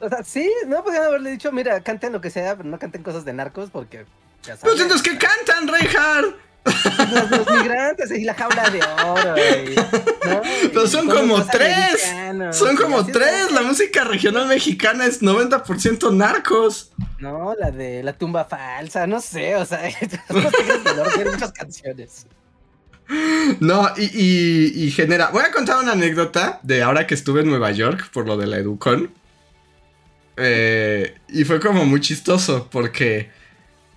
O sea, sí, no podían haberle dicho, mira, canten lo que sea, pero no canten cosas de narcos porque ya sabes. Pues entonces, ¿qué cantan, Reinhardt? Los, migrantes y la jaula de oro. Pero son como tres. Son como tres. La música regional mexicana es 90% narcos. No, la de la tumba falsa, no sé, o sea, tienen muchas canciones. No, y, y, genera. Voy a contar una anécdota de ahora que estuve en Nueva York por lo de la Educon. Eh, y fue como muy chistoso porque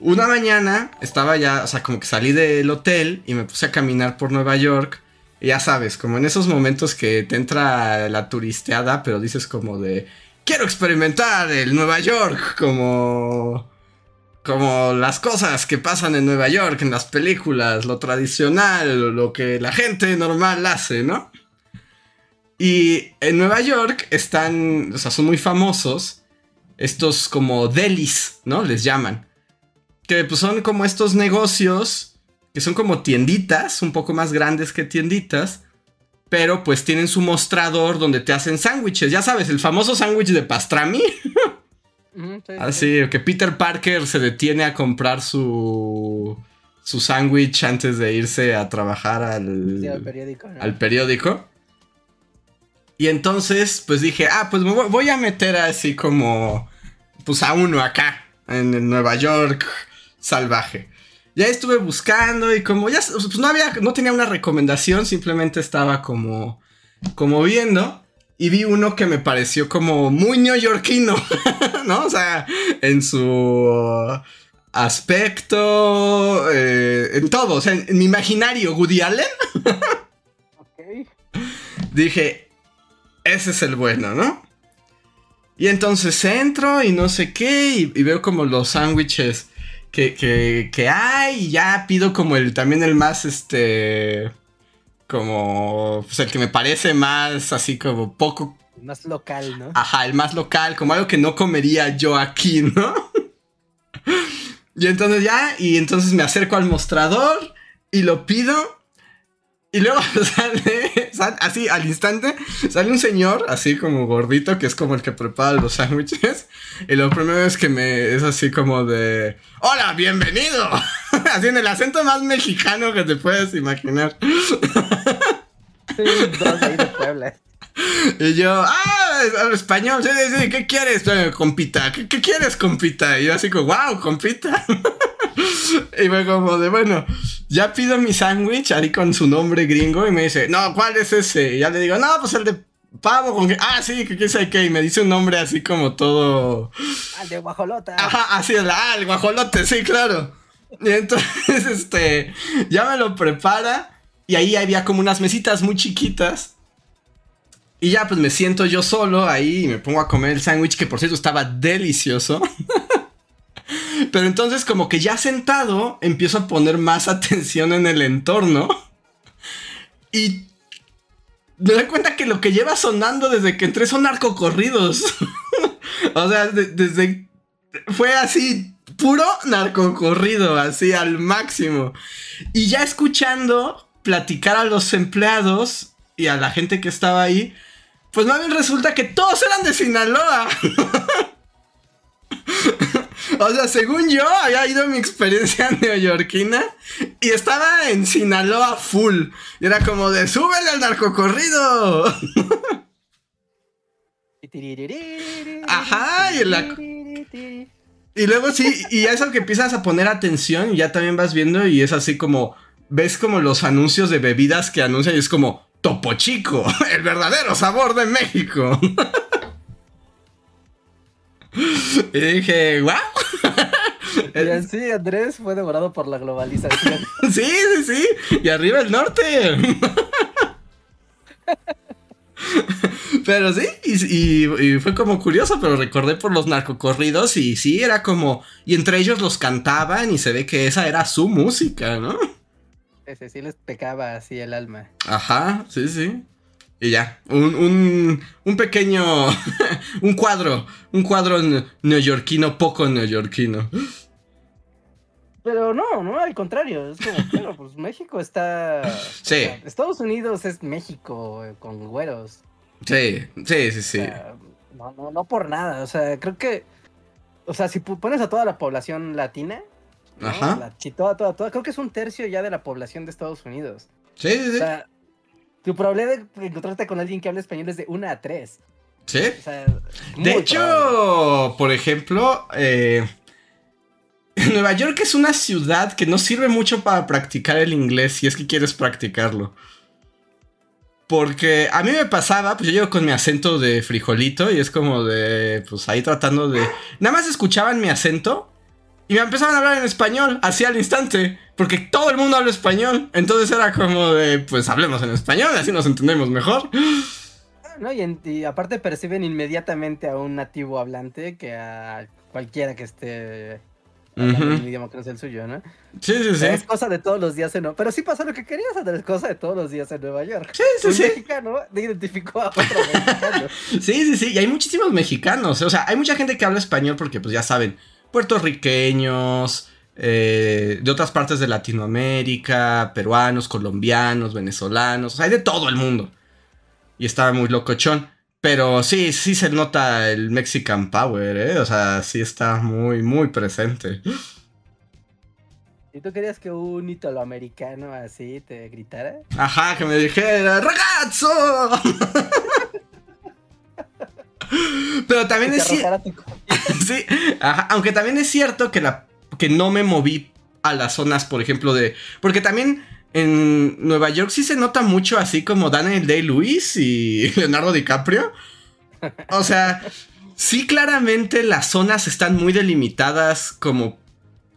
una mañana estaba ya, o sea, como que salí del hotel y me puse a caminar por Nueva York. Ya sabes, como en esos momentos que te entra la turisteada, pero dices como de, quiero experimentar el Nueva York, como... Como las cosas que pasan en Nueva York, en las películas, lo tradicional, lo que la gente normal hace, ¿no? Y en Nueva York están, o sea, son muy famosos estos como delis, ¿no? Les llaman que pues, son como estos negocios que son como tienditas, un poco más grandes que tienditas, pero pues tienen su mostrador donde te hacen sándwiches. Ya sabes, el famoso sándwich de pastrami. Así, que Peter Parker se detiene a comprar su su sándwich antes de irse a trabajar al, al periódico. Al periódico. Y entonces, pues dije, ah, pues me voy a meter así como, pues a uno acá, en Nueva York, salvaje. Ya estuve buscando y como ya pues no había, no tenía una recomendación, simplemente estaba como, como viendo y vi uno que me pareció como muy neoyorquino, ¿no? O sea, en su aspecto, eh, en todo, o sea, en, mi imaginario, Woody Allen. Dije, ese es el bueno, ¿no? Y entonces entro y no sé qué, y, y veo como los sándwiches que, que, hay y ya pido como el también el más este como pues el que me parece más así como poco el más local, ¿no? Ajá, el más local, como algo que no comería yo aquí, ¿no? y entonces ya, y entonces me acerco al mostrador y lo pido y luego sale, así al instante, sale un señor, así como gordito, que es como el que prepara los sándwiches. Y lo primero es que me es así como de, hola, bienvenido. Así en el acento más mexicano que te puedes imaginar. Sí, de Puebla. Y yo, ah, español, sí, sí, sí, ¿qué quieres, compita? ¿Qué, ¿Qué, quieres, compita? Y yo así como, wow, compita. y fue como de, bueno, ya pido mi sándwich ahí con su nombre gringo y me dice, no, ¿cuál es ese? Y ya le digo, no, pues el de pavo con que, ah, sí, que qué sé qué, y me dice un nombre así como todo... Al de guajolota. Ajá, así, el, ah, el guajolote, sí, claro. Y entonces, este, ya me lo prepara y ahí había como unas mesitas muy chiquitas. Y ya pues me siento yo solo ahí y me pongo a comer el sándwich que por cierto estaba delicioso. Pero entonces como que ya sentado empiezo a poner más atención en el entorno. Y me doy cuenta que lo que lleva sonando desde que entré son narcocorridos. o sea, desde... Fue así, puro narcocorrido, así al máximo. Y ya escuchando platicar a los empleados y a la gente que estaba ahí, pues más bien resulta que todos eran de Sinaloa. O sea, según yo, había ido mi experiencia neoyorquina y estaba en Sinaloa full. Y era como de, súbele al narcocorrido. Ajá, y, y luego sí, y eso que empiezas a poner atención y ya también vas viendo y es así como, ves como los anuncios de bebidas que anuncian y es como, Topo Chico, el verdadero sabor de México. y dije, ¡Wow! Y así Andrés fue devorado por la globalización. sí, sí, sí. Y arriba el norte. Pero sí, y, fue como curioso, pero recordé por los narcocorridos y sí, era como, y entre ellos los cantaban y se ve que esa era su música, ¿no? Ese sí les pecaba así el alma. Ajá, sí, sí. Y ya, un, un, un pequeño, un cuadro, un cuadro neoyorquino, poco neoyorquino. Pero no, no, al contrario, es como, bueno, pues México está... Sí. Estados Unidos es México eh, con güeros. Sí, sí, sí, sí. no, no, no por nada, o sea, creo que, o sea, si pones a toda la población latina, Ajá. toda, toda, toda, creo que es un tercio ya de la población de Estados Unidos. Sí, sí, sí. O sea, tu problema de encontrarte con alguien que habla español es de una a tres. Sí. de hecho, por ejemplo, eh, Nueva York es una ciudad que no sirve mucho para practicar el inglés si es que quieres practicarlo. Porque a mí me pasaba, pues yo llego con mi acento de frijolito y es como de, pues ahí tratando de... Nada más escuchaban mi acento y me empezaban a hablar en español, así al instante, porque todo el mundo habla español. Entonces era como de, pues hablemos en español, así nos entendemos mejor. No, y, aparte perciben inmediatamente a un nativo hablante que a cualquiera que esté hablando un idioma que no es el suyo, ¿no? Sí, sí, sí. Es cosa de todos los días en Pero sí pasa lo que querías es cosa de todos los días en Nueva York. Sí, sí, un sí. mexicano identificó a otro mexicano. sí, sí, sí. Y hay muchísimos mexicanos. O sea, hay mucha gente que habla español porque, pues ya saben, puertorriqueños, eh, de otras partes de Latinoamérica, peruanos, colombianos, venezolanos, o sea, hay de todo el mundo. Y estaba muy locochón. Pero sí, sí se nota el Mexican Power, ¿eh? O sea, sí está muy, muy presente. ¿Y tú querías que un italoamericano así te gritara? Ajá, que me dijera, ¡Ragazzo! Pero también es cierto. sí, aunque también es cierto que, la, que no me moví a las zonas, por ejemplo, de. Porque también en Nueva York sí se nota mucho así como Daniel Day-Lewis y Leonardo DiCaprio. O sea, sí, claramente las zonas están muy delimitadas como.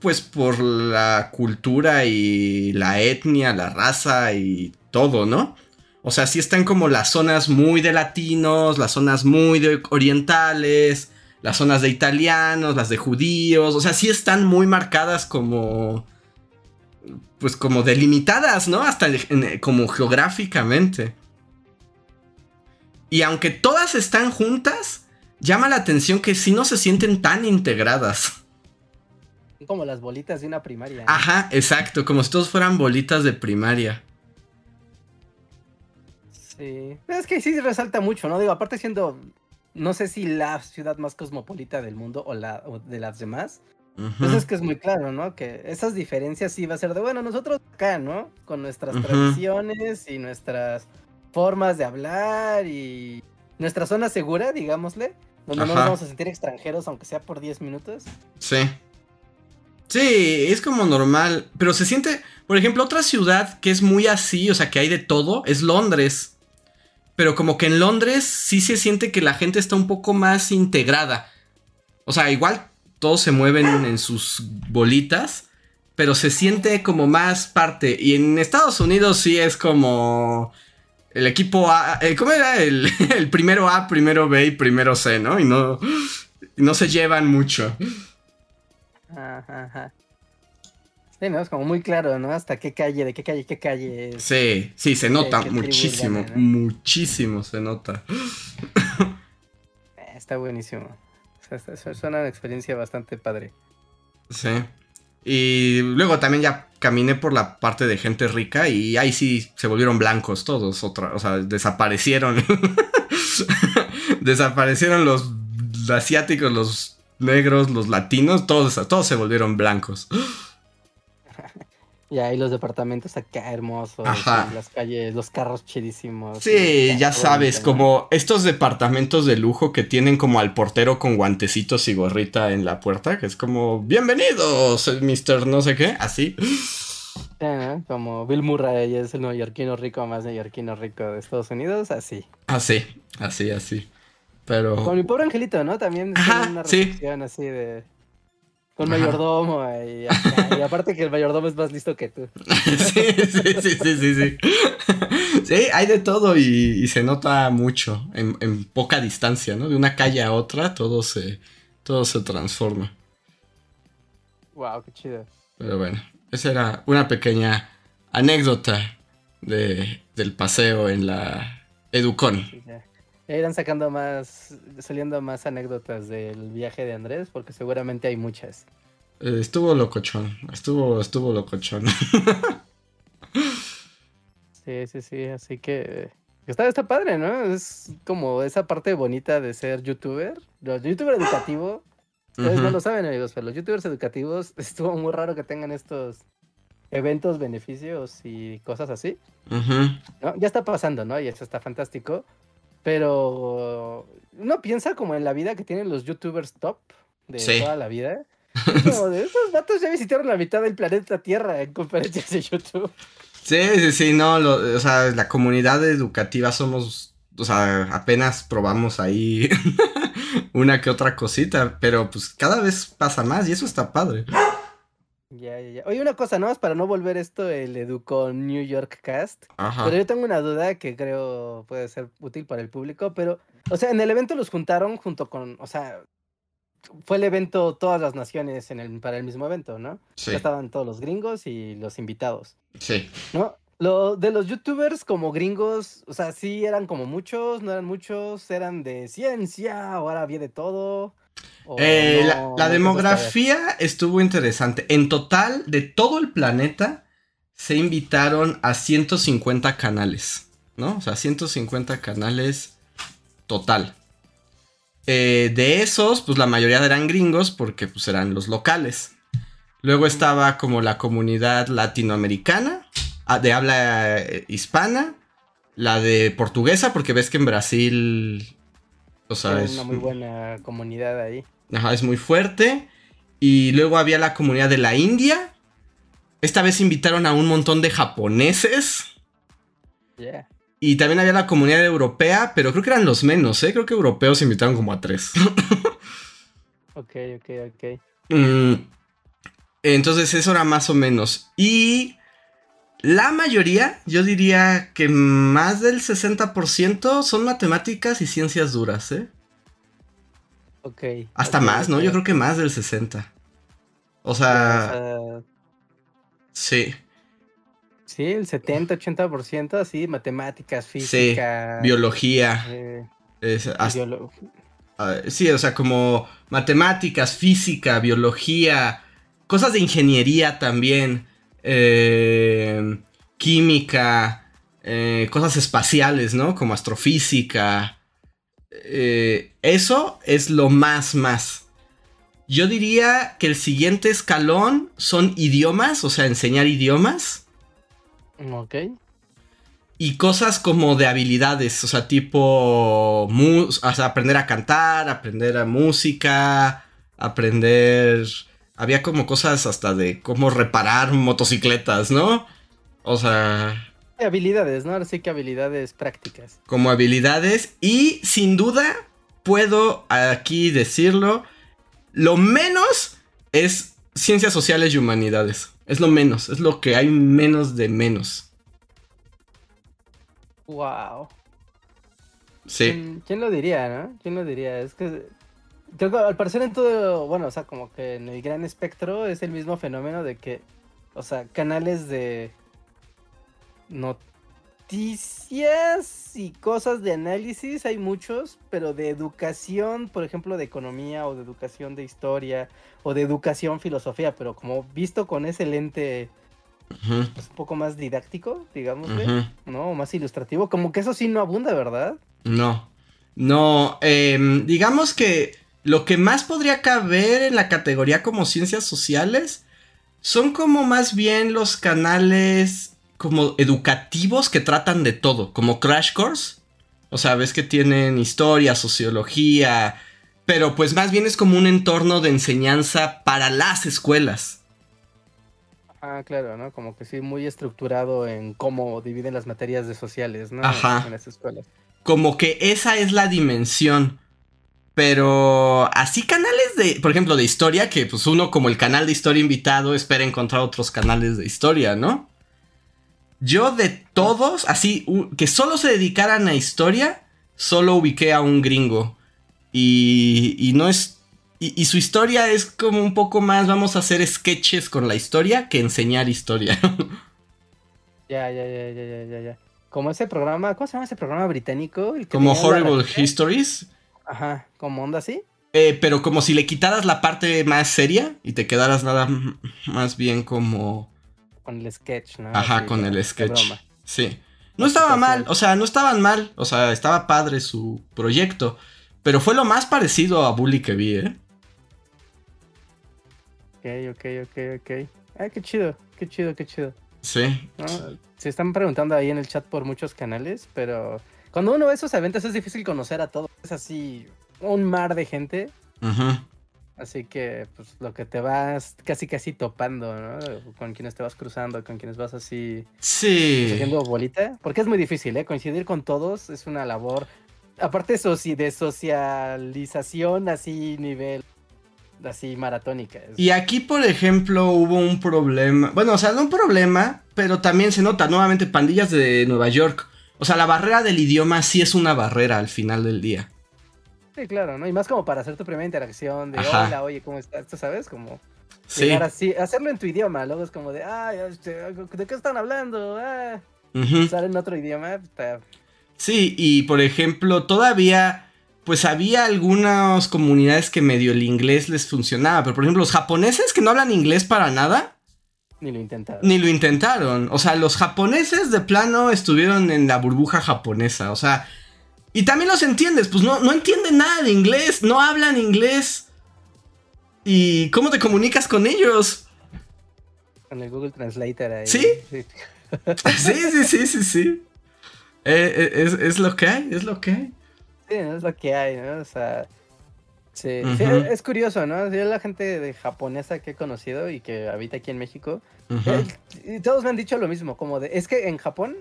Pues por la cultura y la etnia, la raza y todo, ¿no? O sea, sí están como las zonas muy de latinos, las zonas muy de orientales, las zonas de italianos, las de judíos. O sea, sí están muy marcadas como. Pues como delimitadas, ¿no? Hasta como geográficamente. Y aunque todas están juntas, llama la atención que sí no se sienten tan integradas. Como las bolitas de una primaria. Ajá, exacto, como si todos fueran bolitas de primaria. Sí. Es que sí resalta mucho, ¿no? Digo, aparte siendo, no sé si la ciudad más cosmopolita del mundo o, la, de las demás. Pues es que es muy claro, ¿no? Que esas diferencias sí va a ser de, bueno, nosotros acá, ¿no? Con nuestras tradiciones y nuestras formas de hablar y nuestra zona segura, digámosle, donde no nos vamos a sentir extranjeros, aunque sea por 10 minutos. Sí. Sí, es como normal, pero se siente, por ejemplo, otra ciudad que es muy así, o sea, que hay de todo, es Londres. Pero como que en Londres sí se siente que la gente está un poco más integrada. O sea, igual todos se mueven en sus bolitas, pero se siente como más parte. Y en Estados Unidos sí es como el equipo A, eh, ¿cómo era? El, el, primero A, primero B y primero C, ¿no? Y no, y no se llevan mucho. Ajá, ajá. Sí, ¿no? Es como muy claro, ¿no? Hasta qué calle, de qué calle, qué calle. Sí, sí, se nota muchísimo, muchísimo se nota. Eh, está buenísimo. Es una experiencia bastante padre. Sí. Y luego también ya caminé por la parte de gente rica y ahí sí se volvieron blancos todos, otra, o sea, desaparecieron. desaparecieron los asiáticos, los negros, los latinos, todos, todos se volvieron blancos. Y ahí los departamentos acá hermosos, las calles, los carros chidísimos. Sí, ya sabes, como estos departamentos de lujo que tienen como al portero con guantecitos y gorrita en la puerta, que es como, bienvenidos, mister no sé qué, así. Como Bill Murray es el neoyorquino rico más neoyorquino rico de Estados Unidos, así. Así, así, así. Pero... Con mi pobre angelito, ¿no? También Ajá, una sí. así de con mayordomo y, y, aparte que el mayordomo es más listo que tú. sí, sí, sí, sí, sí, Sí, hay de todo y, se nota mucho en, poca distancia, ¿no? De una calle a otra todo se, todo se transforma. Wow, qué chido. Pero bueno, esa era una pequeña anécdota de, del paseo en la Educon. Irán sacando más, saliendo más anécdotas del viaje de Andrés, porque seguramente hay muchas. Eh, estuvo locochón, estuvo, estuvo locochón. Sí, sí, sí, así que está, está padre, ¿no? Es como esa parte bonita de ser youtuber. Los youtuber educativo, ustedes no lo saben, amigos, pero los youtubers educativos estuvo muy raro que tengan estos eventos, beneficios y cosas así. Ya está pasando, ¿no? Y eso está fantástico. Pero uno piensa como en la vida que tienen los youtubers top de toda la vida. Como de esos vatos ya visitaron la mitad del planeta Tierra en conferencias de YouTube. Sí, sí, sí, no, o sea, la comunidad educativa somos, o sea, apenas probamos ahí una que otra cosita, pero pues cada vez pasa más y eso está padre. Ya, ya, ya. Oye, una cosa, ¿no? Para no volver esto el Educo New York Cast. Ajá. Pero yo tengo una duda que creo puede ser útil para el público, pero, o sea, en el evento los juntaron junto con, o sea, fue el evento todas las naciones en el, para el mismo evento, ¿no? Sí. estaban todos los gringos y los invitados. Sí. ¿No? Lo de los youtubers como gringos, o sea, sí eran como muchos, no eran muchos, eran de ciencia, ahora había de todo. Eh, la, demografía estuvo interesante. En total, de todo el planeta, se invitaron a 150 canales, ¿no? O sea, 150 canales total. Eh, de esos, pues la mayoría eran gringos porque pues eran los locales. Luego estaba como la comunidad latinoamericana, ah, de habla eh, hispana, la de portuguesa, porque ves que en Brasil, o sea, es una muy buena comunidad ahí. Ajá, es muy fuerte. Y luego había la comunidad de la India. Esta vez invitaron a un montón de japoneses. Yeah. Y también había la comunidad europea, pero creo que eran los menos, ¿eh? Creo que europeos invitaron como a tres. ok, ok, ok. Mm, entonces eso era más o menos. Y la mayoría, yo diría que más del 60% son matemáticas y ciencias duras, ¿eh? Ok. Hasta más, ¿no? Yo creo que más del 60. O sea... Sí. Sí, el 70-80% así, matemáticas, física. Sí, biología. Eh, sí, o sea, como matemáticas, física, biología, cosas de ingeniería también, eh, química, eh, cosas espaciales, ¿no? Como astrofísica. eso es lo más, más. Yo diría que el siguiente escalón son idiomas, o sea, enseñar idiomas. Ok. Y cosas como de habilidades, o sea, tipo aprender a cantar, aprender a música, aprender... Había como cosas hasta de cómo reparar motocicletas, ¿no? O sea... Habilidades, ¿no? Ahora sí que habilidades prácticas. Como habilidades y sin duda puedo aquí decirlo, lo menos es ciencias sociales y humanidades. Es lo menos, es lo que hay menos de menos. Wow. Sí. ¿Quién, lo diría, no? ¿Quién lo diría? Es que creo que al parecer en todo, bueno, o sea, como que en el gran espectro es el mismo fenómeno de que, o sea, canales de noticias y cosas de análisis hay muchos, pero de educación, por ejemplo, de economía o de educación de historia o de educación filosofía, pero como visto con ese lente pues, un poco más didáctico, digamos, ¿no? Más ilustrativo, como que eso sí no abunda, ¿verdad? No, no, em, digamos que lo que más podría caber en la categoría como ciencias sociales son como más bien los canales como educativos que tratan de todo, como Crash Course. O sea, ves que tienen historia, sociología, pero pues más bien es como un entorno de enseñanza para las escuelas. Ah, claro, ¿no? Como que sí, muy estructurado en cómo dividen las materias de sociales, ¿no? Ajá. En las escuelas. Como que esa es la dimensión. Pero así canales de, por ejemplo, de historia, que pues uno como el canal de historia invitado espera encontrar otros canales de historia, ¿no? Yo de todos, así, que solo se dedicaran a historia, solo ubiqué a un gringo. Y, y no es... Y, su historia es como un poco más, vamos a hacer sketches con la historia que enseñar historia. ya, ya, ya, ya, ya, ya, ya. Como ese programa, ¿cómo se llama ese programa británico? como Horrible Histories. Ajá, como onda así. Eh, pero como si le quitaras la parte más seria y te quedaras nada más bien como... Con el sketch, ¿no? Ajá, con el sketch. Sí. No estaba mal, o sea, no estaban mal, o sea, estaba padre su proyecto, pero fue lo más parecido a Bully que vi, ¿eh? Ok, ok, ok, ok. Ah, qué chido, qué chido, qué chido. Sí. Se están preguntando ahí en el chat por muchos canales, pero cuando uno ve esos eventos es difícil conocer a todos. Es así un mar de gente. Ajá. Así que, pues, lo que te vas casi casi topando, ¿no? Con quienes te vas cruzando, con quienes vas así... Sí. Haciendo bolita. Porque es muy difícil, ¿eh? Coincidir con todos es una labor... Aparte de socialización, así nivel... Así maratónica. Y aquí, por ejemplo, hubo un problema... Bueno, o sea, no un problema, pero también se nota nuevamente pandillas de Nueva York. O sea, la barrera del idioma sí es una barrera al final del día. Sí, claro, ¿no? Y más como para hacer tu primera interacción de hola, oye, ¿cómo estás? ¿Tú sabes? Como sí. así, hacerlo en tu idioma, luego es como de, ay, este, ¿de qué están hablando? Ah, usar en otro idioma. Sí, y por ejemplo, todavía, pues había algunas comunidades que medio el inglés les funcionaba, pero por ejemplo, los japoneses que no hablan inglés para nada. Ni lo intentaron. Ni lo intentaron. O sea, los japoneses de plano estuvieron en la burbuja japonesa. O sea, y también los entiendes, pues no, no entienden nada de inglés, no hablan inglés. ¿Y cómo te comunicas con ellos? Con el Google Translator ahí. ¿Sí? Sí, sí, sí, sí, sí. Eh, eh, es, lo que hay, es lo que hay. Sí, es lo que hay, ¿no? O sea, sí, es, curioso, ¿no? la gente de japonesa que he conocido y que habita aquí en México, y todos me han dicho lo mismo, como de, es que en Japón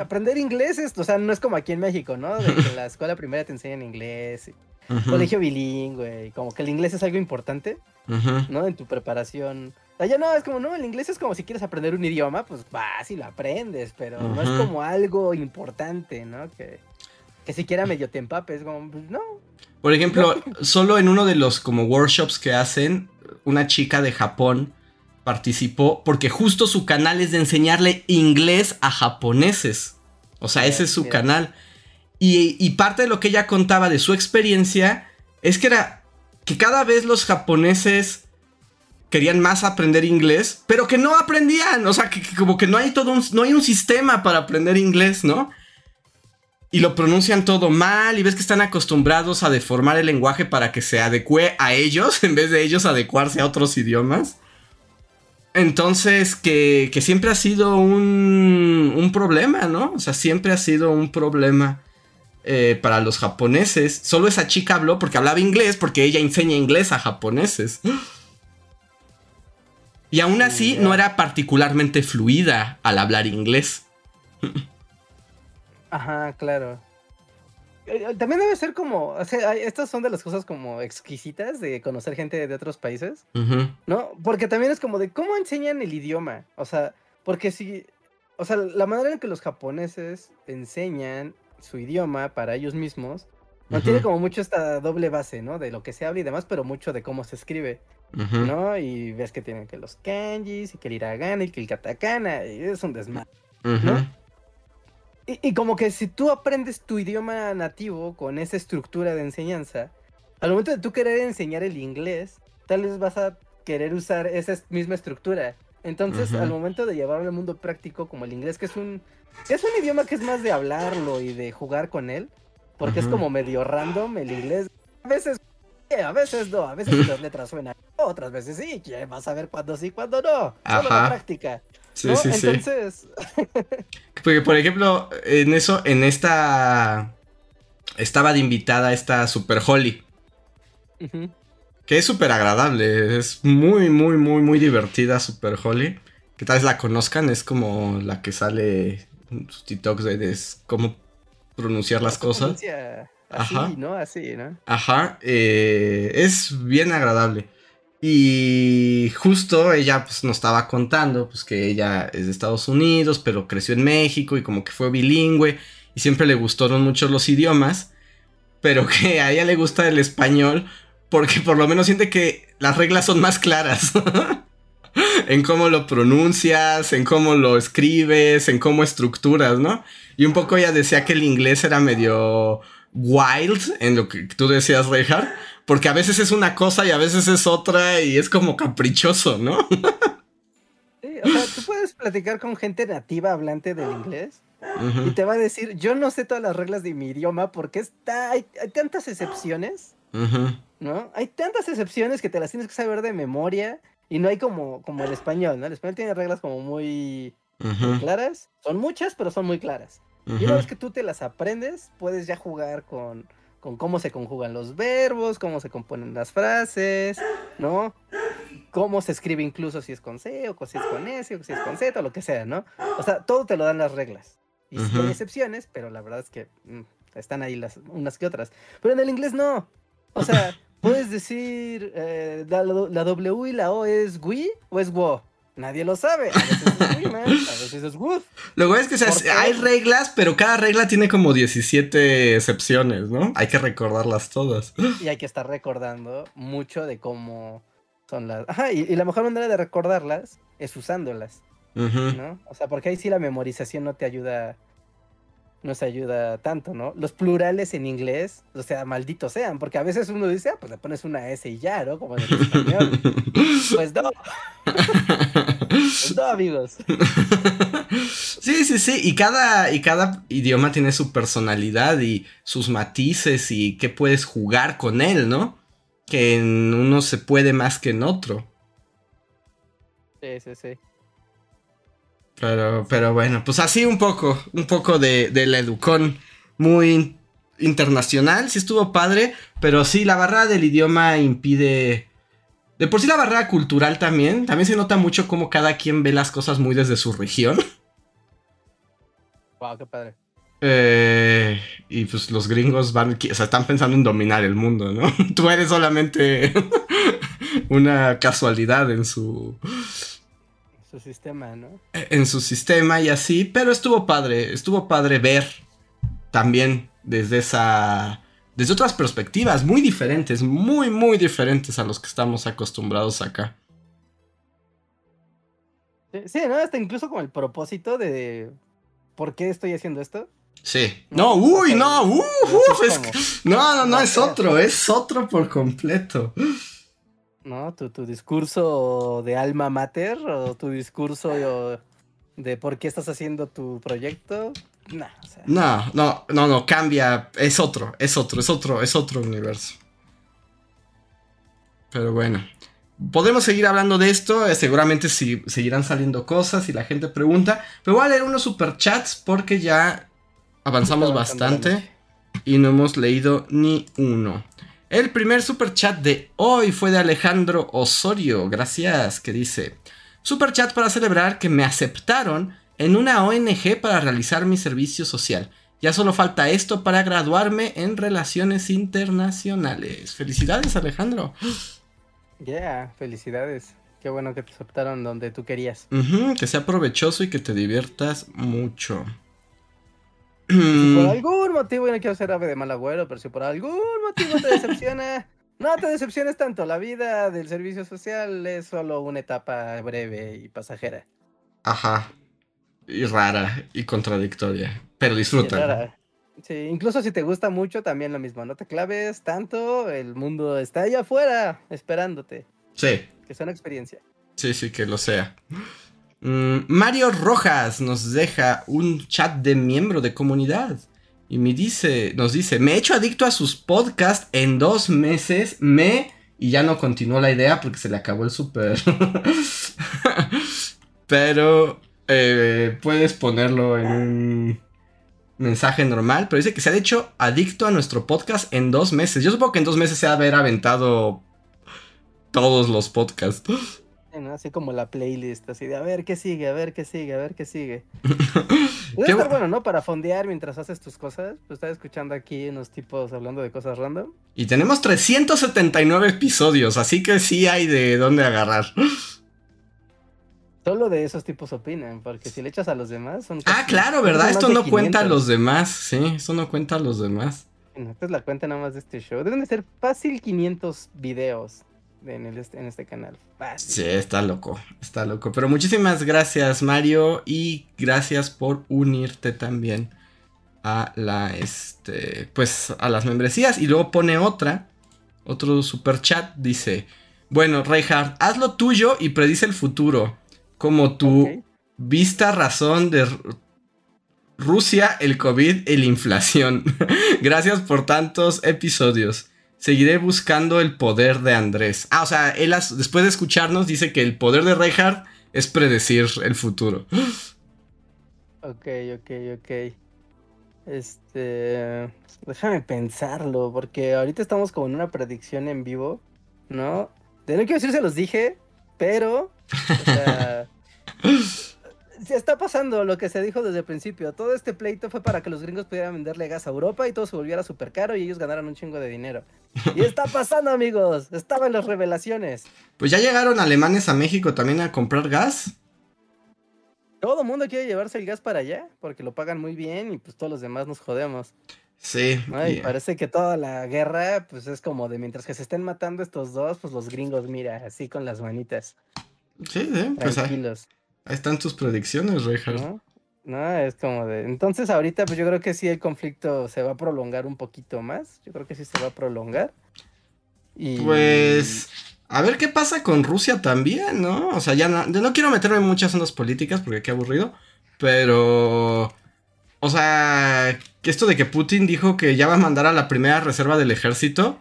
Aprender inglés es, o sea, no es como aquí en México, ¿no? De que en la escuela primera te enseñan inglés, colegio bilingüe, y como que el inglés es algo importante, ¿no? En tu preparación. Allá no, es como, no, el inglés es como si quieres aprender un idioma, pues vas y lo aprendes, pero no es como algo importante, ¿no? Que, que siquiera medio te empapes, como, pues no. Por ejemplo, solo en uno de los como workshops que hacen, una chica de Japón participó porque justo su canal es de enseñarle inglés a japoneses. O sea, ese es su canal. Y, parte de lo que ella contaba de su experiencia es que era que cada vez los japoneses querían más aprender inglés, pero que no aprendían. O sea, que, como que no hay todo un, no hay un sistema para aprender inglés, ¿no? Y lo pronuncian todo mal y ves que están acostumbrados a deformar el lenguaje para que se adecue a ellos en vez de ellos adecuarse a otros idiomas. Entonces, que, siempre ha sido un, un, problema, ¿no? O sea, siempre ha sido un problema eh, para los japoneses. Solo esa chica habló porque hablaba inglés, porque ella enseña inglés a japoneses. Y aún así no era particularmente fluida al hablar inglés. Ajá, claro. Eh, eh, también debe ser como, o sea, estas son de las cosas como exquisitas de conocer gente de otros países, ¿no? Porque también es como de cómo enseñan el idioma, o sea, porque si, o sea, la manera en que los japoneses enseñan su idioma para ellos mismos, no tiene como mucho esta doble base, ¿no? De lo que se habla y demás, pero mucho de cómo se escribe, ¿no? Y ves que tienen que los kanjis y que el hiragana y que el katakana, y es un desmadre, ¿no? Y, como que si tú aprendes tu idioma nativo con esa estructura de enseñanza, al momento de tú querer enseñar el inglés, tal vez vas a querer usar esa misma estructura. Entonces, al momento de llevarlo al mundo práctico, como el inglés, que es un, es un idioma que es más de hablarlo y de jugar con él, porque es como medio random el inglés. A veces, a veces no, a veces las letras suenan, otras veces sí, vas a ver cuándo sí, cuándo no. Solo la práctica. Sí, sí, Entonces... Porque, por ejemplo, en eso, en esta... Estaba de invitada esta Super Holly. Que es súper agradable. Es muy, muy, muy, muy divertida Super Holly. Que tal vez la conozcan. Es como la que sale en sus TikToks de, cómo pronunciar las cosas. Así, Ajá. ¿no? Así, ¿no? Ajá. Eh, es bien agradable. Y justo ella pues, nos estaba contando pues, que ella es de Estados Unidos, pero creció en México y como que fue bilingüe y siempre le gustaron mucho los idiomas, pero que a ella le gusta el español porque por lo menos siente que las reglas son más claras. en cómo lo pronuncias, en cómo lo escribes, en cómo estructuras, ¿no? Y un poco ella decía que el inglés era medio wild, en lo que tú decías, Reinhardt, porque a veces es una cosa y a veces es otra y es como caprichoso, ¿no? sí, o sea, tú puedes platicar con gente nativa hablante del inglés y te va a decir, yo no sé todas las reglas de mi idioma porque está, hay, tantas excepciones, ¿no? Hay tantas excepciones que te las tienes que saber de memoria y no hay como, como el español, ¿no? El español tiene reglas como muy, claras, son muchas, pero son muy claras. Y una vez que tú te las aprendes, puedes ya jugar con, con cómo se conjugan los verbos, cómo se componen las frases, ¿no? Cómo se escribe incluso si es con C o si es con S o si es con Z o lo que sea, ¿no? O sea, todo te lo dan las reglas. Y sí hay excepciones, pero la verdad es que mm, están ahí las unas que otras. Pero en el inglés no. O sea, puedes decir eh, la, W y la O es WI o es WO. Nadie lo sabe. A veces es. A veces es good. Lo que es que hay reglas, pero cada regla tiene como 17 excepciones, ¿no? Hay que recordarlas todas. Y hay que estar recordando mucho de cómo son las. Ajá, y, la mejor manera de recordarlas es usándolas. ¿No? O sea, porque ahí sí la memorización no te ayuda nos ayuda tanto, ¿no? Los plurales en inglés, o sea, malditos sean, porque a veces uno dice, ah, pues le pones una S y ya, ¿no? Como en el español. pues no. pues no, amigos. Sí, sí, sí, y cada, y cada idioma tiene su personalidad y sus matices y qué puedes jugar con él, ¿no? Que en uno se puede más que en otro. Sí, sí, sí. Pero, pero bueno, pues así un poco, un poco de, de la educón muy internacional, sí estuvo padre, pero sí, la barrera del idioma impide... De por sí la barrera cultural también, también se nota mucho cómo cada quien ve las cosas muy desde su región. Wow, qué padre. Eh, y pues los gringos van, o sea, están pensando en dominar el mundo, ¿no? Tú eres solamente una casualidad en su su sistema, ¿no? En su sistema y así, pero estuvo padre, estuvo padre ver también desde esa desde otras perspectivas muy diferentes, muy muy diferentes a los que estamos acostumbrados acá. Sí, ¿no? Hasta incluso como el propósito de ¿por qué estoy haciendo esto? Sí. No, uy, no, uh, no, no, no, es otro, es otro por completo. ¿No? Tu, tu discurso de alma mater o tu discurso de por qué estás haciendo tu proyecto. No, no, no, no, cambia. Es otro, es otro, es otro, es otro universo. Pero bueno. Podemos seguir hablando de esto. Eh, seguramente si, seguirán saliendo cosas y la gente pregunta. Pero voy a leer unos superchats porque ya avanzamos bastante. Y no hemos leído ni uno. El primer super chat de hoy fue de Alejandro Osorio, gracias, que dice, super chat para celebrar que me aceptaron en una ONG para realizar mi servicio social. Ya solo falta esto para graduarme en relaciones internacionales. Felicidades, Alejandro. Yeah, felicidades. Qué bueno que te aceptaron donde tú querías. que sea provechoso y que te diviertas mucho si por algún motivo, y no quiero ser ave de mal agüero, pero si por algún motivo te decepciona, no te decepciones tanto. La vida del servicio social es solo una etapa breve y pasajera. Ajá. Y rara y contradictoria. Pero disfruta. Sí, incluso si te gusta mucho, también lo mismo. No te claves tanto, el mundo está allá afuera esperándote. Sí. Que sea una experiencia. Sí, sí, que lo sea. Mm, Mario Rojas nos deja un chat de miembro de comunidad. Y me dice, nos dice, me he hecho adicto a sus podcasts en dos meses, me... Y ya no continuó la idea porque se le acabó el super. Pero eh, puedes ponerlo en un mensaje normal. Pero dice que se ha hecho adicto a nuestro podcast en dos meses. Yo supongo que en dos meses se ha haber aventado todos los podcasts. Así como la playlist, así de a ver qué sigue, a ver qué sigue, a ver qué sigue. Debe estar bueno, ¿no? Para fondear mientras haces tus cosas. Pues estaba escuchando aquí unos tipos hablando de cosas random. Y tenemos 379 episodios, así que sí hay de dónde agarrar. Solo de esos tipos opinan, porque si le echas a los demás son... ah, claro, ¿verdad? Esto no cuenta a los demás, sí, esto no cuenta a los demás. Esta es la cuenta nada más de este show. Deben de ser fácil 500 videos en, el, en este canal. Fácil. Sí, está loco, está loco. Pero muchísimas gracias Mario y gracias por unirte también a la, este, pues a las membresías. Y luego pone otra, otro super chat, dice... Bueno, Reinhardt, haz lo tuyo y predice el futuro como tu vista razón de Rusia, el COVID y la inflación. Gracias por tantos episodios. Seguiré buscando el poder de Andrés. Ah, o sea, él después de escucharnos dice que el poder de Reinhardt es predecir el futuro. Ok, ok, ok. Este. Déjame pensarlo, porque ahorita estamos como en una predicción en vivo, ¿no? De no quiero decir se los dije, pero o sea, se está pasando lo que se dijo desde el principio. Todo este pleito fue para que los gringos pudieran venderle gas a Europa y todo se volviera súper caro y ellos ganaran un chingo de dinero. Y está pasando, amigos. Estaba en las revelaciones. Pues ya llegaron alemanes a México también a comprar gas. Todo el mundo quiere llevarse el gas para allá porque lo pagan muy bien y pues todos los demás nos jodemos. Sí. parece que toda la guerra, pues es como de mientras que se estén matando estos dos, pues los gringos, mira, así con las manitas. Sí, sí, pues ahí, están tus predicciones, Reinhardt. ¿No? ¿No? es como de. Entonces, ahorita, pues yo creo que sí el conflicto se va a prolongar un poquito más. Yo creo que sí se va a prolongar. Y... Pues. A ver qué pasa con Rusia también, ¿no? O sea, ya no, no quiero meterme en muchas ondas políticas porque qué aburrido. Pero. O sea, que esto de que Putin dijo que ya va a mandar a la primera reserva del ejército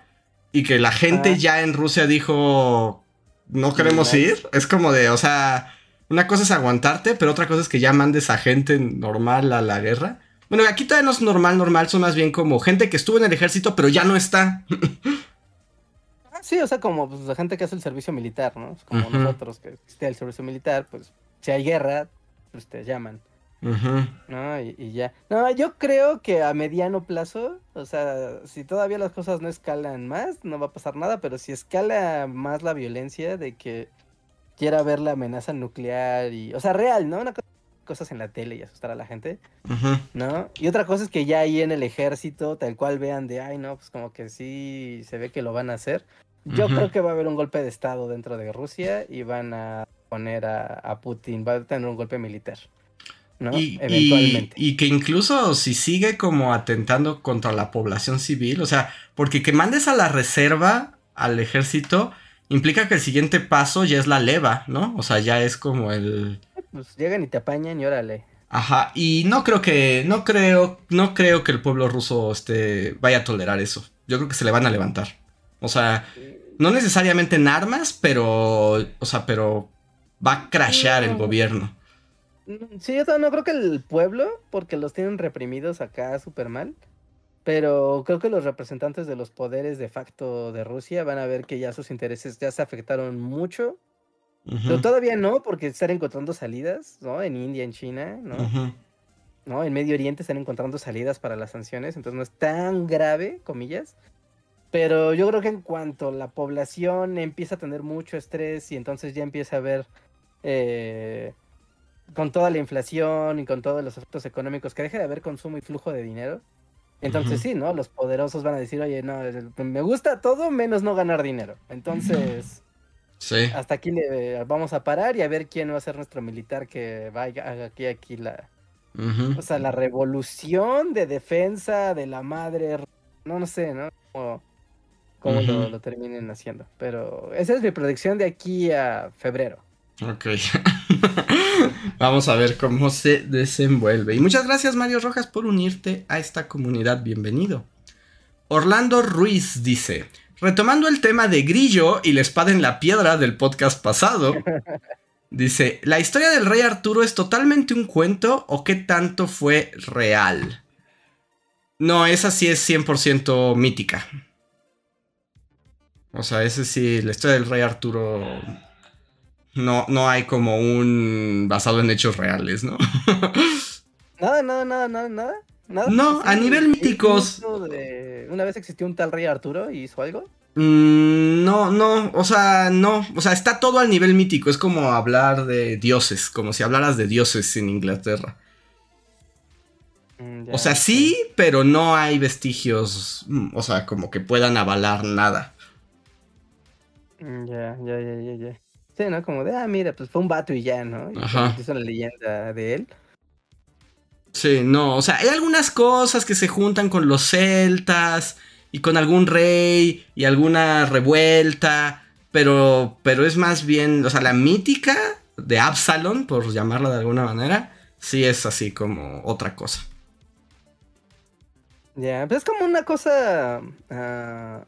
y que la gente ya en Rusia dijo no queremos ir, es como de, o sea, una cosa es aguantarte, pero otra cosa es que ya mandes a gente normal a la guerra. Bueno, aquí todavía no es normal, normal, son más bien como gente que estuvo en el ejército, pero ya no está. sí, o sea, como pues, la gente que hace el servicio militar, ¿no? Como nosotros que existe el servicio militar, pues si hay guerra, pues te llaman. ¿No? Y, ya. No, yo creo que a mediano plazo, o sea, si todavía las cosas no escalan más, no va a pasar nada, pero si escala más la violencia de que quiera ver la amenaza nuclear y, o sea, real, ¿no? Una cosa cosas en la tele y asustar a la gente, ¿no? Y otra cosa es que ya ahí en el ejército, tal cual vean de, ay, no, pues como que sí se ve que lo van a hacer. Yo creo que va a haber un golpe de estado dentro de Rusia y van a poner a Putin, va a tener un golpe militar. Y, Eventualmente. Y, que incluso si sigue como atentando contra la población civil, o sea, porque que mandes a la reserva al ejército implica que el siguiente paso ya es la leva, ¿no? O sea, ya es como el... Pues llegan y te apañan y órale. Ajá, y no creo que, no creo, no creo que el pueblo ruso este, vaya a tolerar eso. Yo creo que se le van a levantar. O sea, no necesariamente en armas, pero, o sea, pero va a crashear el gobierno. Mm, sí, yo no creo que el pueblo, porque los tienen reprimidos acá súper mal. Pero creo que los representantes de los poderes de facto de Rusia van a ver que ya sus intereses ya se afectaron mucho. Pero todavía no, porque están encontrando salidas, ¿no? En India, en China, ¿no? ¿no? En Medio Oriente están encontrando salidas para las sanciones, entonces no es tan grave, comillas. Pero yo creo que en cuanto la población empieza a tener mucho estrés y entonces ya empieza a ver eh, con toda la inflación y con todos los efectos económicos, que deje de haber consumo y flujo de dinero. Entonces sí, ¿no? Los poderosos van a decir, oye, no, me gusta todo menos no ganar dinero. Entonces, sí. hasta aquí le vamos a parar y a ver quién va a ser nuestro militar que vaya aquí, aquí la... O sea, la revolución de defensa de la madre, no, no sé, ¿no? Cómo, lo, lo terminen haciendo. Pero esa es mi predicción de aquí a febrero. Ok. Vamos a ver cómo se desenvuelve. Y muchas gracias Mario Rojas por unirte a esta comunidad. Bienvenido. Orlando Ruiz dice, retomando el tema de Grillo y la espada en la piedra del podcast pasado, dice, ¿la historia del rey Arturo es totalmente un cuento o qué tanto fue real? No, esa sí es 100% mítica. O sea, ese sí, la historia del rey Arturo no, no hay como un basado en hechos reales, ¿no? Nada, nada, nada, nada, nada. ¿Nada? No, a nivel míticos. ¿Una vez existió un tal rey Arturo y hizo algo? Mm, no, no, o sea, no, o sea, está todo al nivel mítico, es como hablar de dioses, como si hablaras de dioses en Inglaterra. Mm, o sea, sí, pero no hay vestigios, mm, o sea, como que puedan avalar nada. Ya, ya, ya, ya, ya. Sí, ¿no? Como de, ah, mira, pues fue un vato y ya, ¿no? Y Ajá. Hizo la leyenda de él. Sí, no, o sea, hay algunas cosas que se juntan con los celtas y con algún rey y alguna revuelta, pero, pero es más bien, o sea, la mítica de Absalón, por llamarla de alguna manera, sí es así como otra cosa. Ya, pues es como una cosa, uh,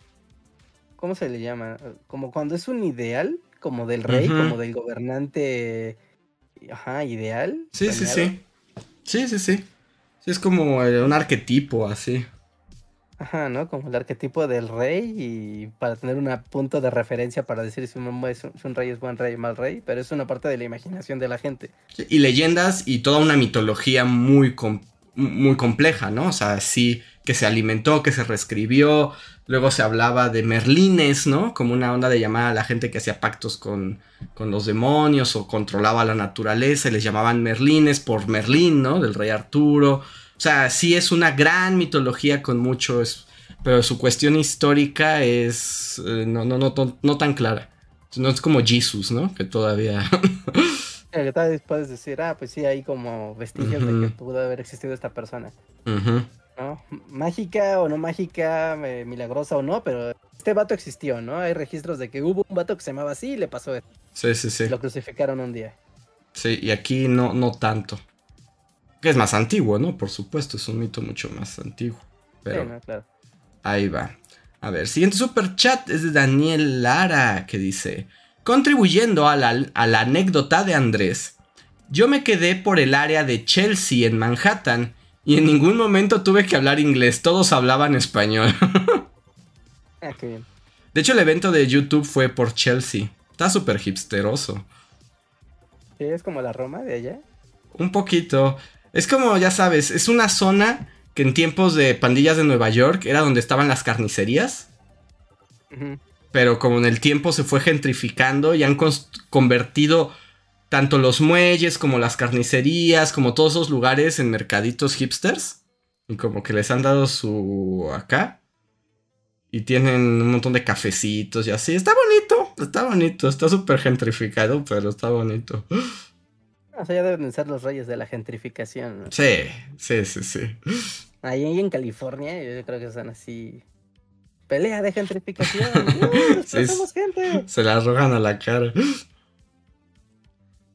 ¿cómo se le llama? Como cuando es un ideal, como del rey, como del gobernante, ajá, ideal. Sí, sí, sí. Sí, sí, sí. Sí, es como eh, un arquetipo así. Ajá, ¿no? Como el arquetipo del rey y para tener un punto de referencia para decir si un, rey es buen rey o mal rey, pero es una parte de la imaginación de la gente. y leyendas y toda una mitología muy, muy compleja, ¿no? O sea, sí que se alimentó, que se reescribió, luego se hablaba de merlines, ¿no? Como una onda de llamar a la gente que hacía pactos con, con los demonios o controlaba la naturaleza y les llamaban merlines por Merlín, ¿no? Del rey Arturo. O sea, sí es una gran mitología con mucho, pero su cuestión histórica es eh, no, no, no, no, tan clara. No es como Jesus, ¿no? Que todavía... que tal vez puedes decir, ah, pues sí, hay como vestigios de que pudo haber existido esta persona. ¿No? Mágica o no mágica, eh, milagrosa o no, pero este vato existió, ¿no? Hay registros de que hubo un vato que se llamaba así y le pasó esto. Sí, sí, sí. Lo crucificaron un día. Sí, y aquí no, no tanto. Que es más antiguo, ¿no? Por supuesto, es un mito mucho más antiguo. Pero claro. ahí va. A ver, siguiente super chat es de Daniel Lara que dice, contribuyendo a la, a la anécdota de Andrés, yo me quedé por el área de Chelsea en Manhattan y en ningún momento tuve que hablar inglés, todos hablaban español. ah, qué bien. De hecho, el evento de YouTube fue por Chelsea. Está súper hipsteroso. ¿Sí, ¿Es como la Roma de allá? Un poquito. Es como, ya sabes, es una zona que en tiempos de pandillas de Nueva York era donde estaban las carnicerías. Pero como en el tiempo se fue gentrificando y han convertido tanto los muelles como las carnicerías, como todos esos lugares en mercaditos hipsters. Y como que les han dado su acá. Y tienen un montón de cafecitos y así. Está bonito, está bonito, está súper gentrificado, pero está bonito. O sea, ya deben ser los reyes de la gentrificación. Sí, sí, sí, sí. Ahí en California, yo creo que son así. Pelea de gentrificación. Uh, somos gente. Se la arrojan a la cara.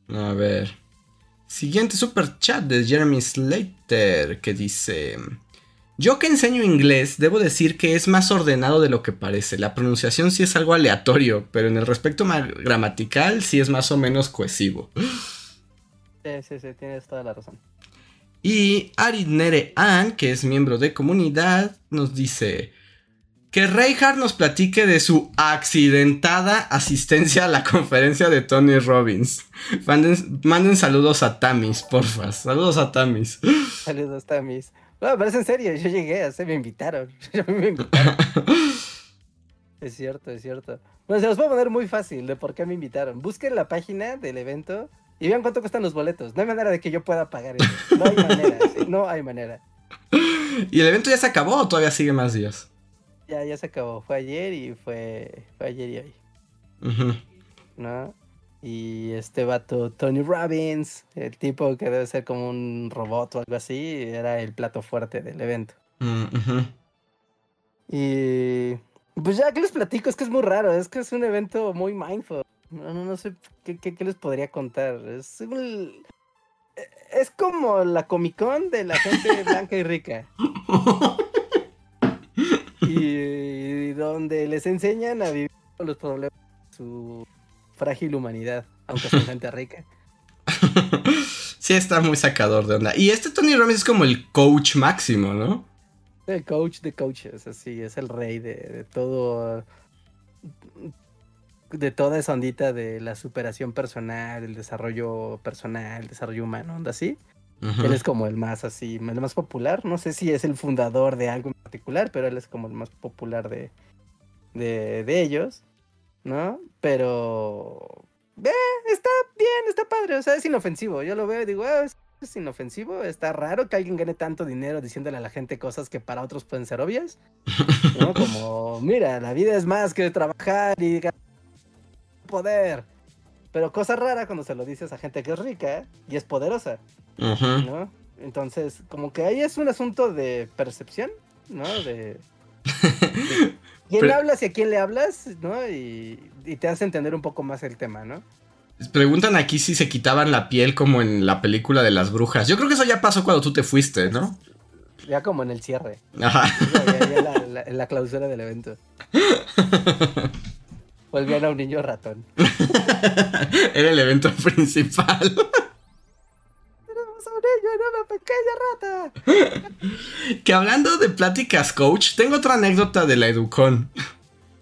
A ver. Siguiente super chat de Jeremy Slater que dice. Yo que enseño inglés, debo decir que es más ordenado de lo que parece. La pronunciación sí es algo aleatorio, pero en el respecto gramatical sí es más o menos cohesivo. Sí, sí, sí, tienes toda la razón. Y Aridnere Ann, que es miembro de comunidad, nos dice que Reinhardt nos platique de su accidentada asistencia a la conferencia de Tony Robbins. Manden, saludos a Tamis, porfa. Saludos a Tamis. Saludos a Tamis. No, pero es en serio, yo llegué, se me invitaron. me invitaron. es cierto, es cierto. Bueno, se los puedo poner muy fácil de por qué me invitaron. Busquen la página del evento y vean cuánto cuestan los boletos. No hay manera de que yo pueda pagar eso. No hay manera, no hay manera. ¿Y el evento ya se acabó o todavía sigue más días? Ya, ya se acabó. Fue ayer y fue, fue ayer y hoy. ¿No? Y este vato, Tony Robbins, el tipo que debe ser como un robot o algo así, era el plato fuerte del evento. Mm, y pues ya que les platico, es que es muy raro, es que es un evento muy mindful. No, no, no sé qué, qué, les podría contar. Es, es como la Comic Con de la gente blanca y rica. y, donde les enseñan a vivir los problemas de su frágil humanidad, aunque sea gente rica. sí, está muy sacador de onda. Y este Tony Robbins es como el coach máximo, ¿no? El coach de coaches, así, es el rey de, de todo de toda esa ondita de la superación personal, el desarrollo personal, el desarrollo humano, onda así. Él es como el más así, el más popular. No sé si es el fundador de algo en particular, pero él es como el más popular de, de, ellos, ¿no? Pero... Eh, está bien, está padre, o sea, es inofensivo. Yo lo veo y digo, ah, es, inofensivo, está raro que alguien gane tanto dinero diciéndole a la gente cosas que para otros pueden ser obvias, ¿no? Como, mira, la vida es más que trabajar y poder. Pero cosa rara cuando se lo dices a gente que es rica y es poderosa, ¿no? Entonces, como que ahí es un asunto de percepción, ¿no? De, quién hablas y a quién le hablas, ¿no? Y, te hace entender un poco más el tema, ¿no? Preguntan aquí si se quitaban la piel como en la película de las brujas. Yo creo que eso ya pasó cuando tú te fuiste, ¿no? Ya como en el cierre. Ajá. Ya, en la clausura del evento. Volvían a un niño ratón. era el evento principal. Tenemos a un niño en una pequeña rata. que hablando de pláticas coach, tengo otra anécdota de la Educon.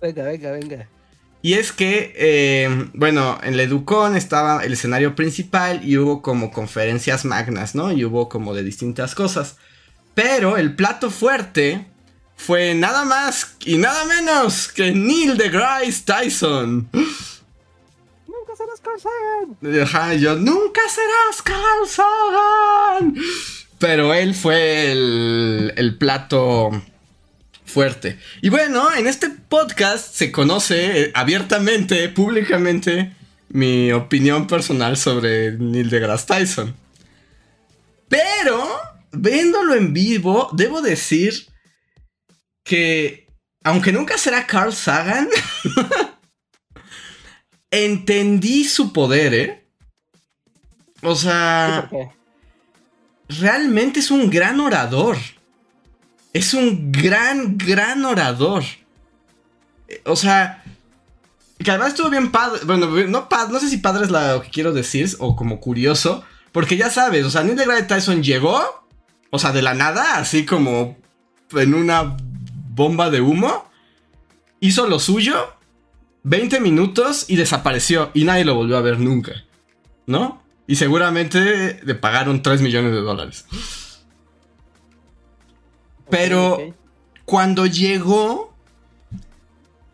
Venga, venga, venga. Y es que, eh, bueno, en la Educon estaba el escenario principal y hubo como conferencias magnas, ¿no? Y hubo como de distintas cosas. Pero el plato fuerte fue nada más y nada menos que Neil deGrasse Tyson. Nunca serás Carl Sagan. yo, nunca serás Carl Sagan. Pero él fue el, el plato fuerte. Y bueno, en este podcast se conoce eh, abiertamente, públicamente, mi opinión personal sobre Neil deGrasse Tyson. Pero, viéndolo en vivo, debo decir que, aunque nunca será Carl Sagan, entendí su poder, ¿eh? O sea, realmente es un gran orador. Es un gran, gran orador. O sea, que además estuvo bien padre. Bueno, no, no sé si padre es lo que quiero decir, o como curioso. Porque ya sabes, o sea, Neil deGrasse Tyson llegó, o sea, de la nada, así como en una bomba de humo, hizo lo suyo, 20 minutos y desapareció y nadie lo volvió a ver nunca, ¿no? Y seguramente le pagaron 3 millones de dólares. Pero cuando llegó,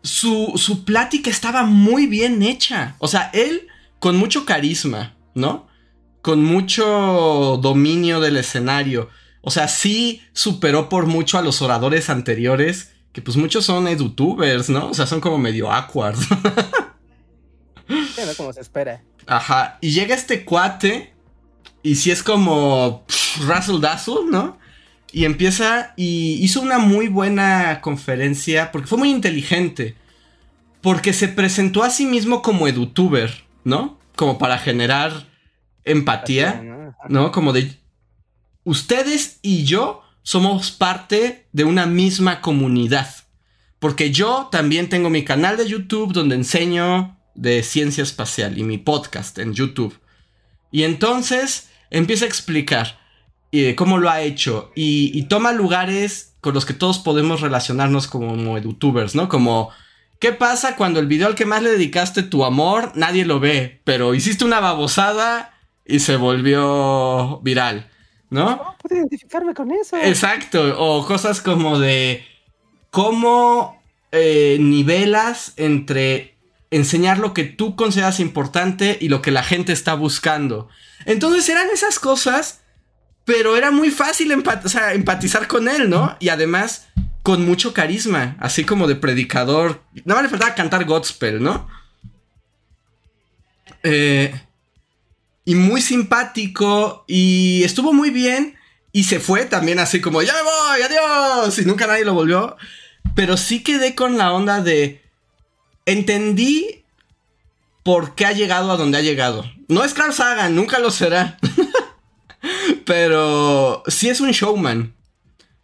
su, su plática estaba muy bien hecha. O sea, él con mucho carisma, ¿no? Con mucho dominio del escenario o sea, sí superó por mucho a los oradores anteriores, que pues muchos son edutubers, ¿no? O sea, son como medio awkward. sí, como se espera. Ajá, y llega este cuate, y sí es como Russell Dazzle, ¿no? Y empieza y hizo una muy buena conferencia, porque fue muy inteligente, porque se presentó a sí mismo como edutuber, ¿no? Como para generar empatía, ¿no? Como de ustedes y yo somos parte de una misma comunidad. Porque yo también tengo mi canal de YouTube donde enseño de ciencia espacial y mi podcast en YouTube. Y entonces empieza a explicar eh, cómo lo ha hecho y, toma lugares con los que todos podemos relacionarnos como edutubers, ¿no? Como, ¿qué pasa cuando el video al que más le dedicaste tu amor nadie lo ve, pero hiciste una babosada y se volvió viral? ¿No? puedo identificarme con eso. Exacto, o cosas como de cómo eh, nivelas entre enseñar lo que tú consideras importante y lo que la gente está buscando. Entonces eran esas cosas, pero era muy fácil empatizar con él, ¿no? Y además con mucho carisma, así como de predicador. Nada más le faltaba cantar Godspell, ¿no? Eh, y muy simpático y estuvo muy bien y se fue también así como ya me voy, adiós y nunca nadie lo volvió. Pero sí quedé con la onda de entendí por qué ha llegado a donde ha llegado. No es Carl Sagan, nunca lo será. Pero sí es un showman.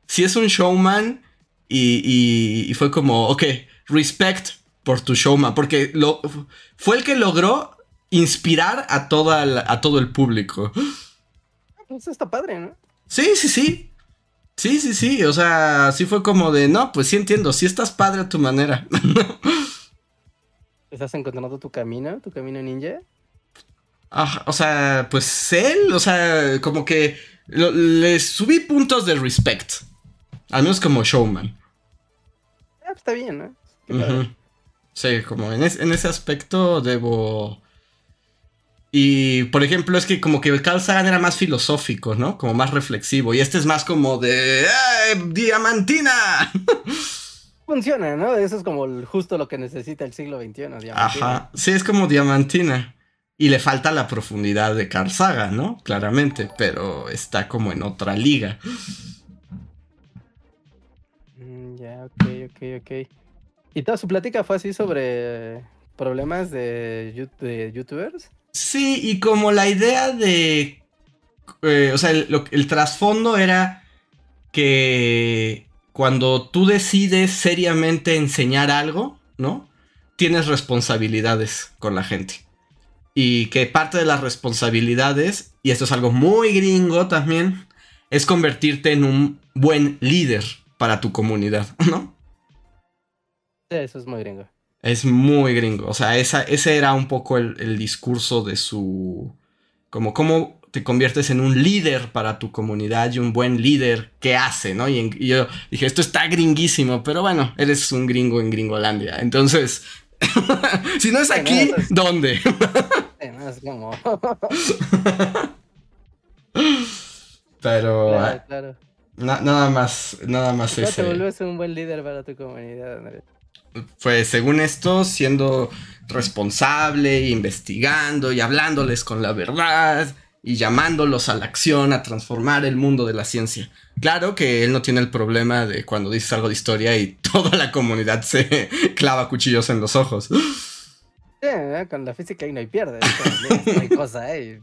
Sí es un showman y, y, fue como, ok, respect por tu showman. Porque lo, fue el que logró inspirar a, toda a todo el público. Eso está padre, ¿no? Sí, sí, sí. Sí, sí, sí. O sea, sí fue como de, no, pues sí entiendo, sí estás padre a tu manera. ¿Estás encontrando tu camino, tu camino ninja? o sea, pues él, o sea, como que le subí puntos de respect. Al menos como showman. Ah, está bien, ¿no? Sí, como en, ese aspecto debo... Y, por ejemplo, es que como que Carl Sagan era más filosófico, ¿no? Como más reflexivo. Y este es más como de... ¡Eh, ¡Diamantina! Funciona, ¿no? Eso es como justo lo que necesita el siglo XXI, Diamantina. Ajá, sí, es como Diamantina. Y le falta la profundidad de Carl Sagan, ¿no? Claramente, pero está como en otra liga. Mm, ya, ok, ok, ok. ¿Y toda su plática fue así sobre problemas de, youtubers? Sí, y como la idea de... Eh, o sea, el trasfondo era que cuando tú decides seriamente enseñar algo, ¿no? Tienes responsabilidades con la gente y que parte de las responsabilidades, y esto es algo muy gringo también, es convertirte en un buen líder para tu comunidad, ¿no? Eso es muy gringo. Es muy gringo. O sea, esa, ese era un poco el, discurso de su. Como cómo te conviertes en un líder para tu comunidad y un buen líder que hace, ¿no? Y, y, yo dije, esto está gringuísimo, pero bueno, eres un gringo en Gringolandia. Entonces, si no es aquí, ¿dónde? Pero ah, nada más, nada más ese. te vuelves un buen líder para tu comunidad, Pues según esto, siendo responsable, investigando y hablándoles con la verdad y llamándolos a la acción, a transformar el mundo de la ciencia. Claro que él no tiene el problema de cuando dices algo de historia y toda la comunidad se clava cuchillos en los ojos. Sí, con la física ahí no hay pierde. Hay cosa, ¿eh?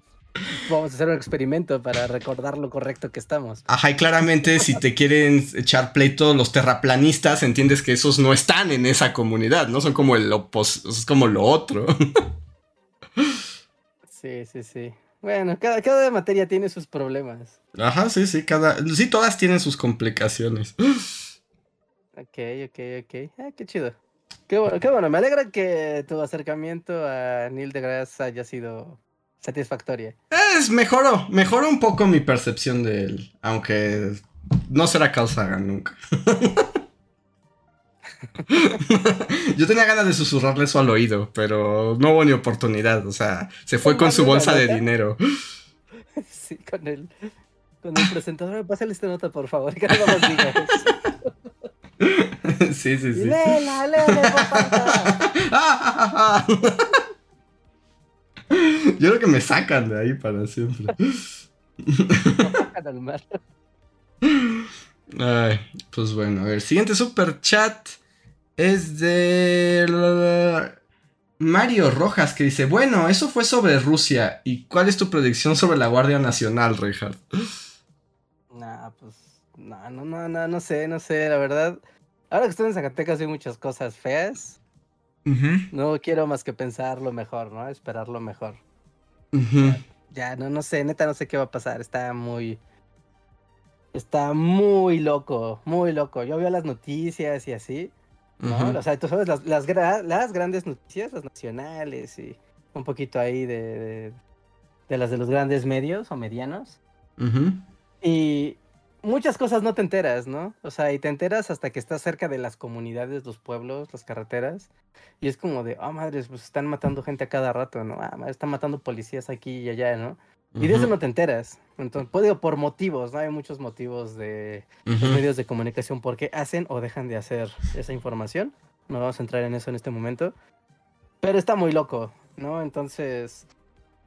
Vamos a hacer un experimento para recordar lo correcto que estamos. Ajá, y claramente si te quieren echar pleito los terraplanistas, entiendes que esos no están en esa comunidad, ¿no? Son como el opos es como lo otro. Sí, sí, sí. Bueno, cada, cada materia tiene sus problemas. Ajá, sí, sí, cada. Sí, todas tienen sus complicaciones. Ok, ok, ok. Ah, qué chido. Qué bueno, qué bueno. Me alegra que tu acercamiento a Neil deGrasse haya sido satisfactoria. Es mejoró, mejoró un poco mi percepción de él, aunque no será Carl Sagan nunca. Yo tenía ganas de susurrarle eso al oído, pero no hubo ni oportunidad. O sea, se fue con su bolsa de dinero. Sí, con el, con el presentador. Pásale esta nota, por favor, que no más digas. Sí, sí, sí. Léela, léela, Yo creo que me sacan de ahí para siempre. Ay, pues bueno, a ver, siguiente super chat es de Mario Rojas que dice, bueno, eso fue sobre Rusia. ¿Y cuál es tu predicción sobre la Guardia Nacional, Richard? Nah, pues, no, no, no, no, no sé, no sé, la verdad. Ahora que estoy en Zacatecas hay muchas cosas feas. No quiero más que pensar lo mejor, ¿no? Esperar lo mejor. ya, no, no sé, neta no sé qué va a pasar. Está muy... Está muy loco, muy loco. Yo veo las noticias y así. ¿no? O sea, tú sabes, las, las, grandes noticias, las nacionales y un poquito ahí de, de, las de los grandes medios o medianos. Y muchas cosas no te enteras, ¿no? O sea, y te enteras hasta que estás cerca de las comunidades, los pueblos, las carreteras. Y es como de, ah, oh, madres, pues están matando gente a cada rato, ¿no? Ah, están matando policías aquí y allá, ¿no? Y de eso no te enteras. Entonces, puedo por motivos, ¿no? Hay muchos motivos de los medios de comunicación por qué hacen o dejan de hacer esa información. No vamos a entrar en eso en este momento. Pero está muy loco, ¿no? Entonces,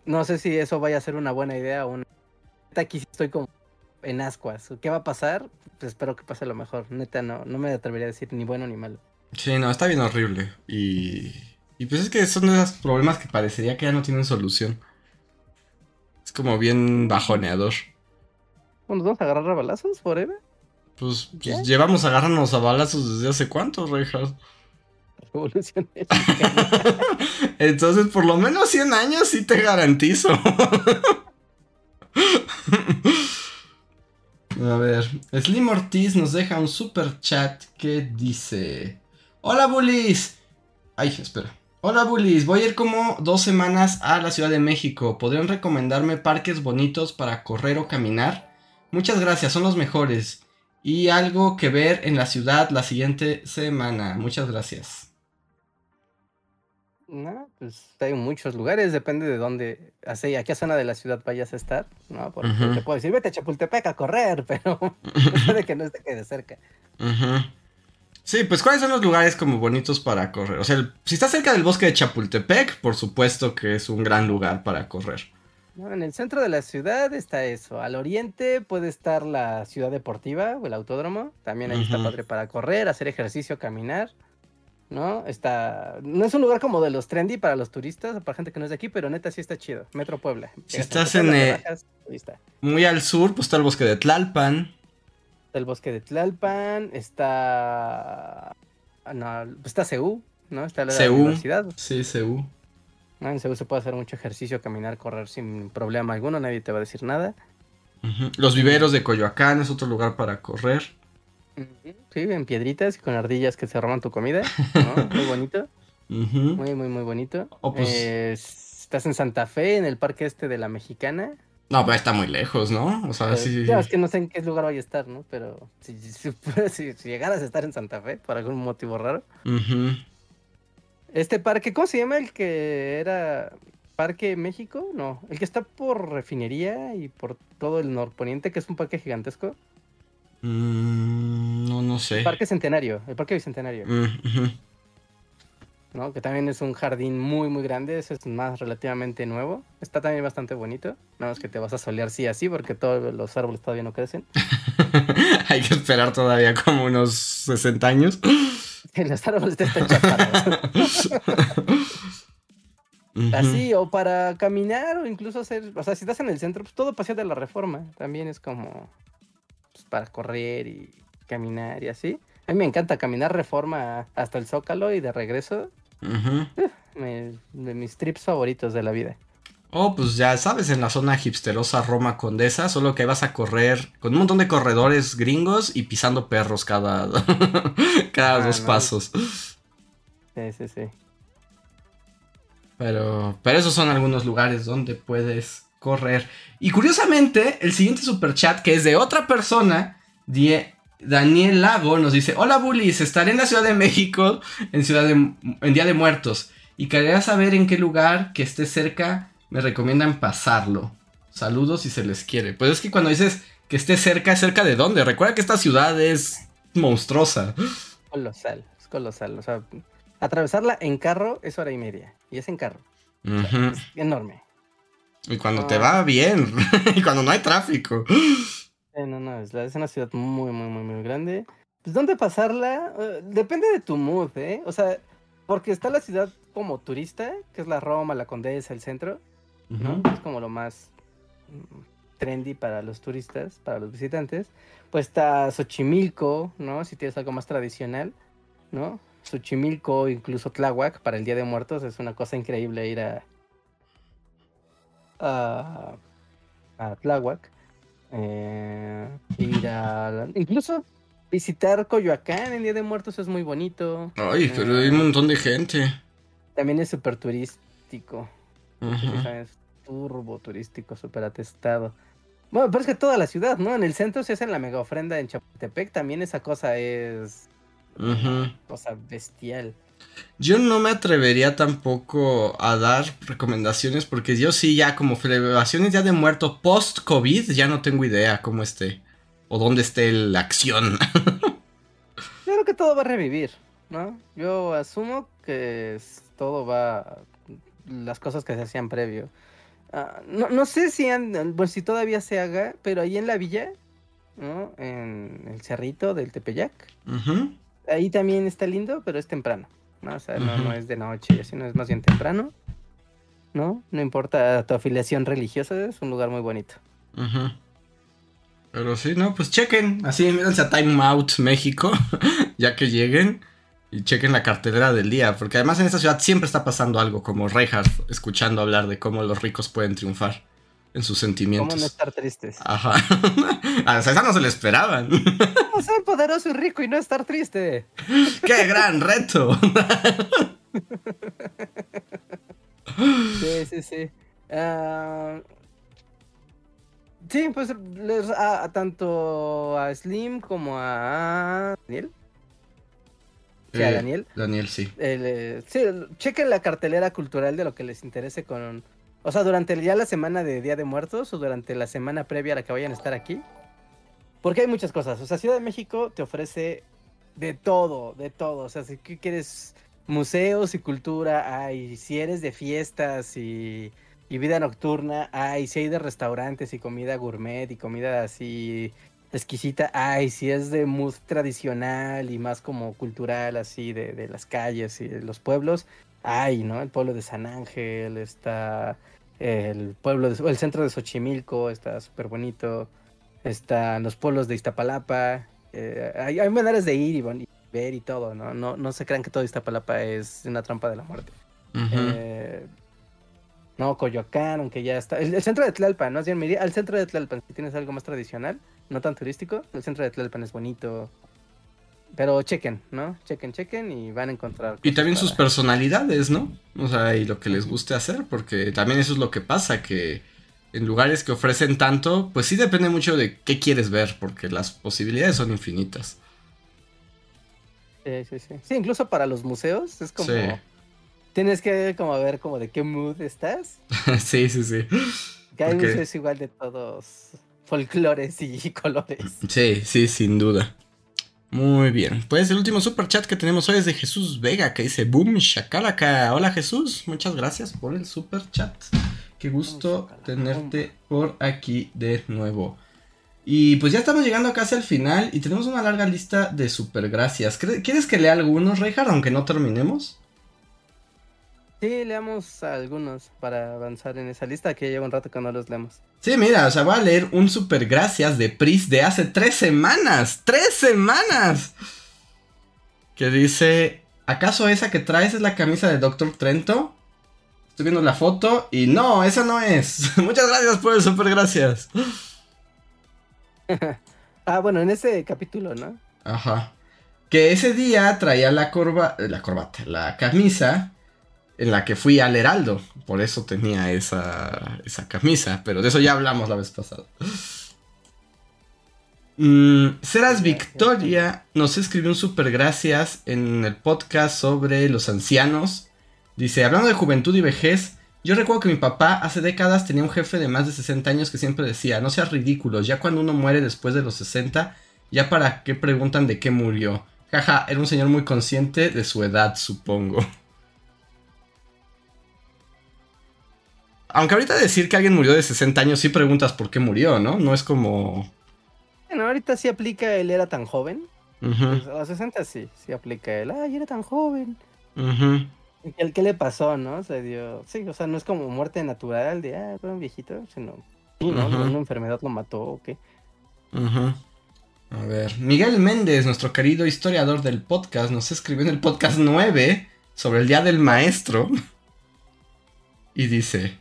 no sé si eso vaya a ser una buena idea o una... Aquí estoy como en ascuas. ¿Qué va a pasar? Pues espero que pase lo mejor. Neta, no, no me atrevería a decir ni bueno ni malo. Sí, no, está bien horrible. Y, y pues es que son de esos problemas que parecería que ya no tienen solución. Es como bien bajoneador. ¿Nos vamos a agarrar a balazos forever? Pues, pues llevamos a agarrarnos a balazos desde hace cuánto, Rejas. Revolución Entonces, por lo menos 100 años sí te garantizo. a ver, Slim Ortiz nos deja un super chat que dice: Hola, bullies. Ay, espera. Hola Bullies, voy a ir como dos semanas a la Ciudad de México. ¿Podrían recomendarme parques bonitos para correr o caminar? Muchas gracias, son los mejores. Y algo que ver en la ciudad la siguiente semana. Muchas gracias. No, pues hay muchos lugares, depende de dónde, así, a qué zona de la ciudad vayas a estar, ¿no? Porque te puedo decir, vete a Chapultepec a correr, pero puede que no esté de cerca. Sí, pues ¿cuáles son los lugares como bonitos para correr? O sea, si estás cerca del bosque de Chapultepec, por supuesto que es un gran lugar para correr. en el centro de la ciudad está eso. Al oriente puede estar la ciudad deportiva o el autódromo. También ahí está padre para correr, hacer ejercicio, caminar. ¿No? Está. No es un lugar como de los trendy para los turistas, para gente que no es de aquí, pero neta sí está chido. Metro Puebla. Si estás en. Eh, muy al sur, pues está el bosque de Tlalpan. Está el bosque de Tlalpan, está. No, está Ceú, ¿no? Está la, universidad. Sí, Ceú. En Ceú se puede hacer mucho ejercicio, caminar, correr sin problema alguno, nadie te va a decir nada. Los viveros de Coyoacán es otro lugar para correr. Sí, en piedritas y con ardillas que se roban tu comida. Muy bonito. Muy, muy, muy bonito. Oh, pues estás en Santa Fe, en el parque este de la Mexicana. No, pero está muy lejos, ¿no? O sea, sí. Ya, es que no sé en qué lugar vaya a estar, ¿no? Pero si, si, llegaras a estar en Santa Fe por algún motivo raro. Este parque, ¿cómo se llama el que era Parque México? No, el que está por refinería y por todo el norponiente, que es un parque gigantesco. Mm, no, no sé. El Parque Centenario, el Parque Bicentenario. Mm, ¿no? Que también es un jardín muy, muy grande. Ese es más relativamente nuevo. Está también bastante bonito. Nada más que te vas a solear sí así porque todos los árboles todavía no crecen. Hay que esperar todavía como unos 60 años. los árboles te están chapados. Así, o para caminar, o incluso hacer, o sea, si estás en el centro, pues todo Paseo de la Reforma también es como para correr y caminar y así. A mí me encanta caminar reforma hasta el Zócalo y de regreso. de mis trips favoritos de la vida. Oh, pues ya sabes, en la zona hipsterosa Roma Condesa, solo que vas a correr con un montón de corredores gringos y pisando perros cada, cada ah, dos pasos. Sí, sí, sí. Pero, pero esos son algunos lugares donde puedes correr. Y curiosamente, el siguiente super chat, que es de otra persona, Daniel Lago, nos dice: Hola Bullies, estaré en la Ciudad de México en, ciudad en Día de Muertos. Y quería saber en qué lugar que esté cerca me recomiendan pasarlo. Saludos si se les quiere. Pues es que cuando dices que esté cerca, ¿es cerca de dónde? Recuerda que esta ciudad es monstruosa. Colosal, es colosal. O sea, atravesarla en carro es hora y media. Y es en carro. es enorme. Y cuando te va bien. y cuando no hay tráfico. no, no, es, una ciudad muy, muy, muy, muy grande. Pues, ¿dónde pasarla? Eh, depende de tu mood, ¿eh? O sea, porque está la ciudad como turista, que es la Roma, la Condesa, el centro, ¿no? Es como lo más mm, trendy para los turistas, para los visitantes. Pues está Xochimilco, ¿no? Si tienes algo más tradicional, ¿no? Xochimilco, incluso Tláhuac, para el Día de Muertos, es una cosa increíble ir a, a, a Tláhuac, eh, ir a, incluso visitar Coyoacán en Día de Muertos es muy bonito. Ay, pero hay un montón de gente. También es súper turístico. Es turbo turístico, súper atestado. Bueno, pero es que toda la ciudad, ¿no? En el centro se hace la mega ofrenda en Chapultepec, también esa cosa es cosa bestial. Yo no me atrevería tampoco a dar recomendaciones porque yo sí ya como celebraciones ya de muerto post-COVID ya no tengo idea cómo esté o dónde esté la acción. creo que todo va a revivir, ¿no? Yo asumo que todo va las cosas que se hacían previo. Ah, no, sé si, si todavía se haga, pero ahí en la villa, ¿no? En el cerrito del Tepeyac. Ahí también está lindo, pero es temprano. ¿No? O sea, no, es de noche, sino es más bien temprano, ¿no? No importa tu afiliación religiosa, es un lugar muy bonito. Pero sí, no, pues chequen, así mírense a Time Out México, ya que lleguen y chequen la cartelera del día, porque además en esta ciudad siempre está pasando algo, como Reinhardt escuchando hablar de cómo los ricos pueden triunfar en sus sentimientos. ¿Cómo no estar tristes? Ajá. A esa no se le esperaban. ¿Cómo ser poderoso y rico y no estar triste? ¡Qué gran reto! Sí, sí, sí. Ah, sí, pues les, a, tanto a Slim como a Daniel. Sí, a Eh, Daniel. Daniel, sí. El, eh, sí, chequen la cartelera cultural de lo que les interese con... O sea, durante ya la semana de Día de Muertos o durante la semana previa a la que vayan a estar aquí. Porque hay muchas cosas. O sea, Ciudad de México te ofrece de todo, de todo. O sea, si qu- quieres museos y cultura, hay. Si eres de fiestas y, y vida nocturna, hay. Si hay de restaurantes y comida gourmet y comida así exquisita, hay. Si es de mood tradicional y más como cultural, así, de, de las calles y de los pueblos, hay, ¿no? El pueblo de San Ángel, está el pueblo, de- el centro de Xochimilco, está súper bonito. Están los pueblos de Iztapalapa. eh, hay, hay maneras de ir y, ver y todo, ¿no? ¿no? No se crean que todo Iztapalapa es una trampa de la muerte. Eh, no, Coyoacán, aunque ya está. El, el centro de Tlalpan, más bien me iría al centro de Tlalpan. Si tienes algo más tradicional, no tan turístico, el centro de Tlalpan es bonito. Pero chequen, ¿no? Chequen, chequen y van a encontrar. Y también sus personalidades, ¿no? O sea, y lo que les guste hacer, porque también eso es lo que pasa, que en lugares que ofrecen tanto, pues sí depende mucho de qué quieres ver, porque las posibilidades son infinitas. Sí, sí, sí. Sí, incluso para los museos es como. Sí. Tienes que como ver como de qué mood estás. sí, sí, sí. Que hay Porque- museos igual de todos folclores y colores. Sí, sí, sin duda. Muy bien. Pues el último super chat que tenemos hoy es de Jesús Vega, que dice Boom Shakalaka. Hola Jesús, muchas gracias por el super chat. Qué gusto tenerte por aquí de nuevo. Y pues ya estamos llegando casi al final y tenemos una larga lista de super gracias. ¿Cre- ¿Quieres que lea algunos, Reinhardt, aunque no terminemos? Sí, leamos algunos para avanzar en esa lista que lleva un rato que no los leemos. Sí, mira, o sea, voy a leer un super gracias de Pris de hace tres semanas. ¡Tres semanas! Que dice, ¿acaso esa que traes es la camisa de Doctor Trento? Estoy viendo la foto y no, esa no es. Muchas gracias por el super gracias. Ah, bueno, en ese capítulo, ¿no? Ajá. Que ese día traía la corba, la corbata, la camisa en la que fui al Heraldo. Por eso tenía esa, esa camisa. Pero de eso ya hablamos la vez pasada. Mm, Seras Victoria nos escribió un super gracias en el podcast sobre los ancianos. Dice, hablando de juventud y vejez, yo recuerdo que mi papá hace décadas tenía un jefe de más de 60 años que siempre decía, no seas ridículos, ya cuando uno muere después de los 60, ya para qué preguntan de qué murió. Jaja, era un señor muy consciente de su edad, supongo. Aunque ahorita decir que alguien murió de 60 años sí preguntas por qué murió, ¿no? No es como... Bueno, ahorita sí aplica el era tan joven. Pues, a los 60 sí, sí aplica el, ay, era tan joven. ujú. ¿Y ¿Qué, qué le pasó, no? Se dio, sí, o sea, no es como muerte natural de, ah, fue un viejito, sino, sí, ¿no? Ajá. Una enfermedad lo mató o qué. Ujú. A ver, Miguel Méndez, nuestro querido historiador del podcast, nos escribió en el podcast 9 sobre el Día del Maestro. Y dice,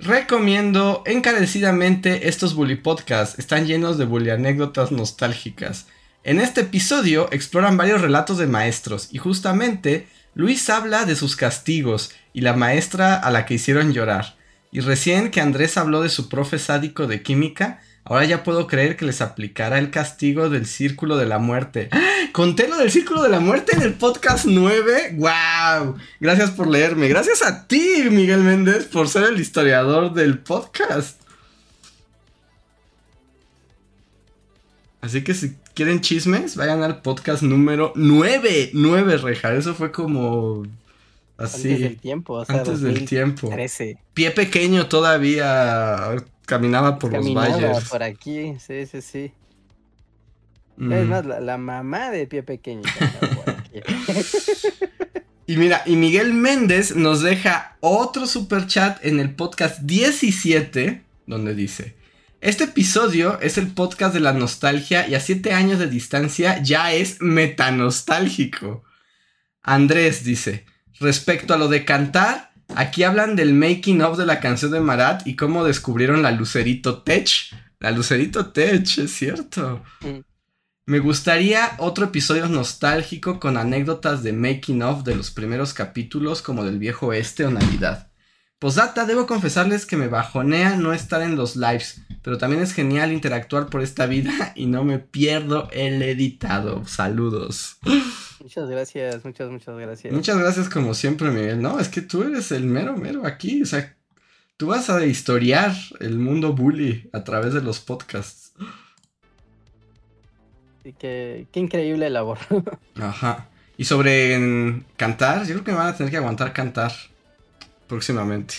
recomiendo encarecidamente estos bully podcasts, están llenos de bully anécdotas nostálgicas. En este episodio exploran varios relatos de maestros y justamente Luis habla de sus castigos y la maestra a la que hicieron llorar. Y recién que Andrés habló de su profe sádico de química, ahora ya puedo creer que les aplicará el castigo del círculo de la muerte. ¡Ah! Conté lo del círculo de la muerte en el podcast 9. ¡Wow! Gracias por leerme. Gracias a ti, Miguel Méndez, por ser el historiador del podcast. Así que si quieren chismes, vayan al podcast número 9. 9, Reja. Eso fue como... Así. Antes del tiempo, o sea, Antes del tiempo. 2013. Pie pequeño todavía caminaba por Caminaba los valles. por aquí, sí, sí, sí. Mm. Es más, la, la mamá de pie pequeño. por aquí. Y mira, y Miguel Méndez nos deja otro super chat en el podcast 17, donde dice: Este episodio es el podcast de la nostalgia y a 7 años de distancia ya es metanostálgico. Andrés dice: Respecto a lo de cantar, aquí hablan del making of de la canción de Marat y cómo descubrieron la Lucerito Tech. La Lucerito Tech, es cierto. Mm. Me gustaría otro episodio nostálgico con anécdotas de making of de los primeros capítulos como del viejo oeste o Navidad. Posdata, debo confesarles que me bajonea no estar en los lives, pero también es genial interactuar por esta vida y no me pierdo el editado. Saludos. Muchas gracias, muchas, muchas gracias. Muchas gracias como siempre, Miguel. No, es que tú eres el mero, mero aquí. O sea, tú vas a historiar el mundo bully a través de los podcasts. Y qué, qué increíble labor. Ajá. Y sobre cantar, yo creo que me van a tener que aguantar cantar próximamente.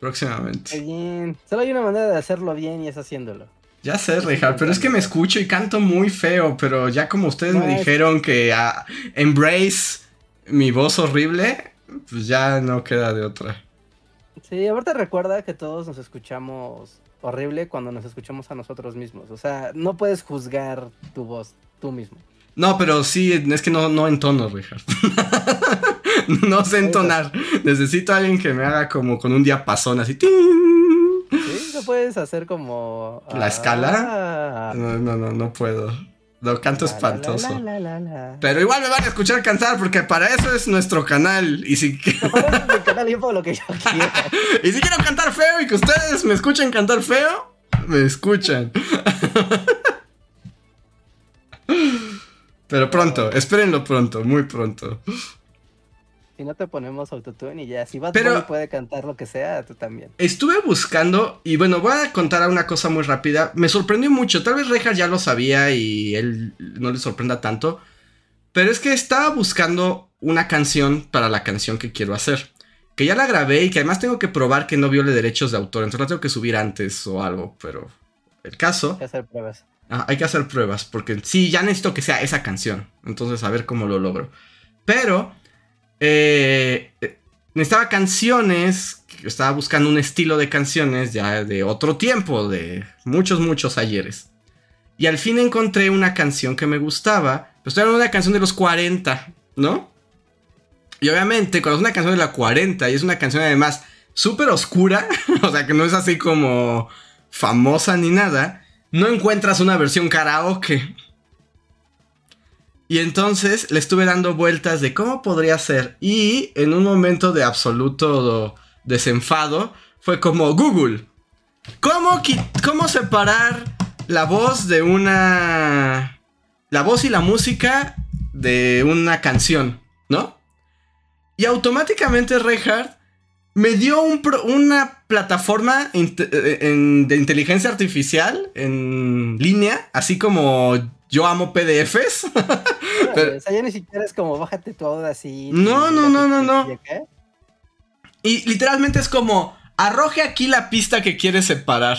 Próximamente. bien. Solo hay una manera de hacerlo bien y es haciéndolo. Ya sé, Rejar, pero es que me escucho y canto muy feo, pero ya como ustedes me dijeron que ah, embrace mi voz horrible, pues ya no queda de otra. Sí, aparte recuerda que todos nos escuchamos horrible cuando nos escuchamos a nosotros mismos. O sea, no puedes juzgar tu voz tú mismo. No, pero sí, es que no, no entono, Richard. no sé entonar. Necesito a alguien que me haga como con un diapasón así. Sí, lo puedes hacer como. ¿La escala? Ah. No, no, no, no puedo. Lo canto espantoso. Pero igual me van a escuchar cantar porque para eso es nuestro canal. Y si canal lo que yo y si quiero cantar feo y que ustedes me escuchen cantar feo, me escuchan. Pero pronto, espérenlo pronto, muy pronto. Si no te ponemos autotune y ya, si Bad Pero puede cantar lo que sea, tú también. Estuve buscando, y bueno, voy a contar una cosa muy rápida. Me sorprendió mucho, tal vez Rejas ya lo sabía y él no le sorprenda tanto. Pero es que estaba buscando una canción para la canción que quiero hacer. Que ya la grabé y que además tengo que probar que no viole derechos de autor. Entonces la tengo que subir antes o algo, pero el caso. Hay que hacer pruebas. Ah, hay que hacer pruebas, porque sí, ya necesito que sea esa canción. Entonces, a ver cómo lo logro. Pero, eh, necesitaba canciones, estaba buscando un estilo de canciones ya de otro tiempo, de muchos, muchos ayeres. Y al fin encontré una canción que me gustaba. Pues era una canción de los 40, ¿no? Y obviamente, cuando es una canción de la 40 y es una canción además súper oscura, o sea que no es así como famosa ni nada, no encuentras una versión karaoke. Y entonces le estuve dando vueltas de cómo podría ser. Y en un momento de absoluto desenfado, fue como Google. ¿Cómo, cómo separar la voz de una... La voz y la música de una canción, ¿no? Y automáticamente Reinhardt me dio una plataforma eh, de inteligencia artificial en línea, así como yo amo PDFs. Pero, o sea, ya ni siquiera es como bájate todo así. No, no, no, no, no. Y literalmente es como arroje aquí la pista que quieres separar.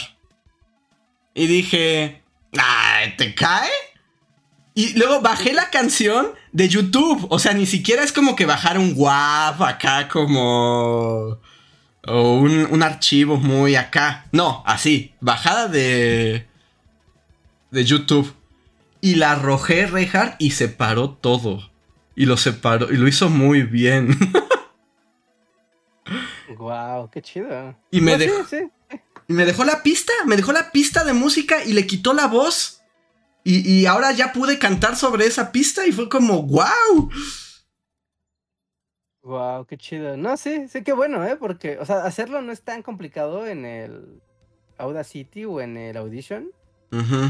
Y dije, ¡ay, te cae! Y luego bajé la canción de YouTube. O sea, ni siquiera es como que bajar un WAV acá como... O un, archivo muy acá. No, así. Bajada de... De YouTube. Y la arrojé, Reinhardt, y separó todo. Y lo separó. Y lo hizo muy bien. wow, qué chido. Y me dejó... Y me dejó la pista. Me dejó la pista de música y le quitó la voz. Y, ahora ya pude cantar sobre esa pista y fue como, wow. Wow, qué chido. No, sí, sí, qué bueno, ¿eh? Porque, o sea, hacerlo no es tan complicado en el Audacity o en el Audition.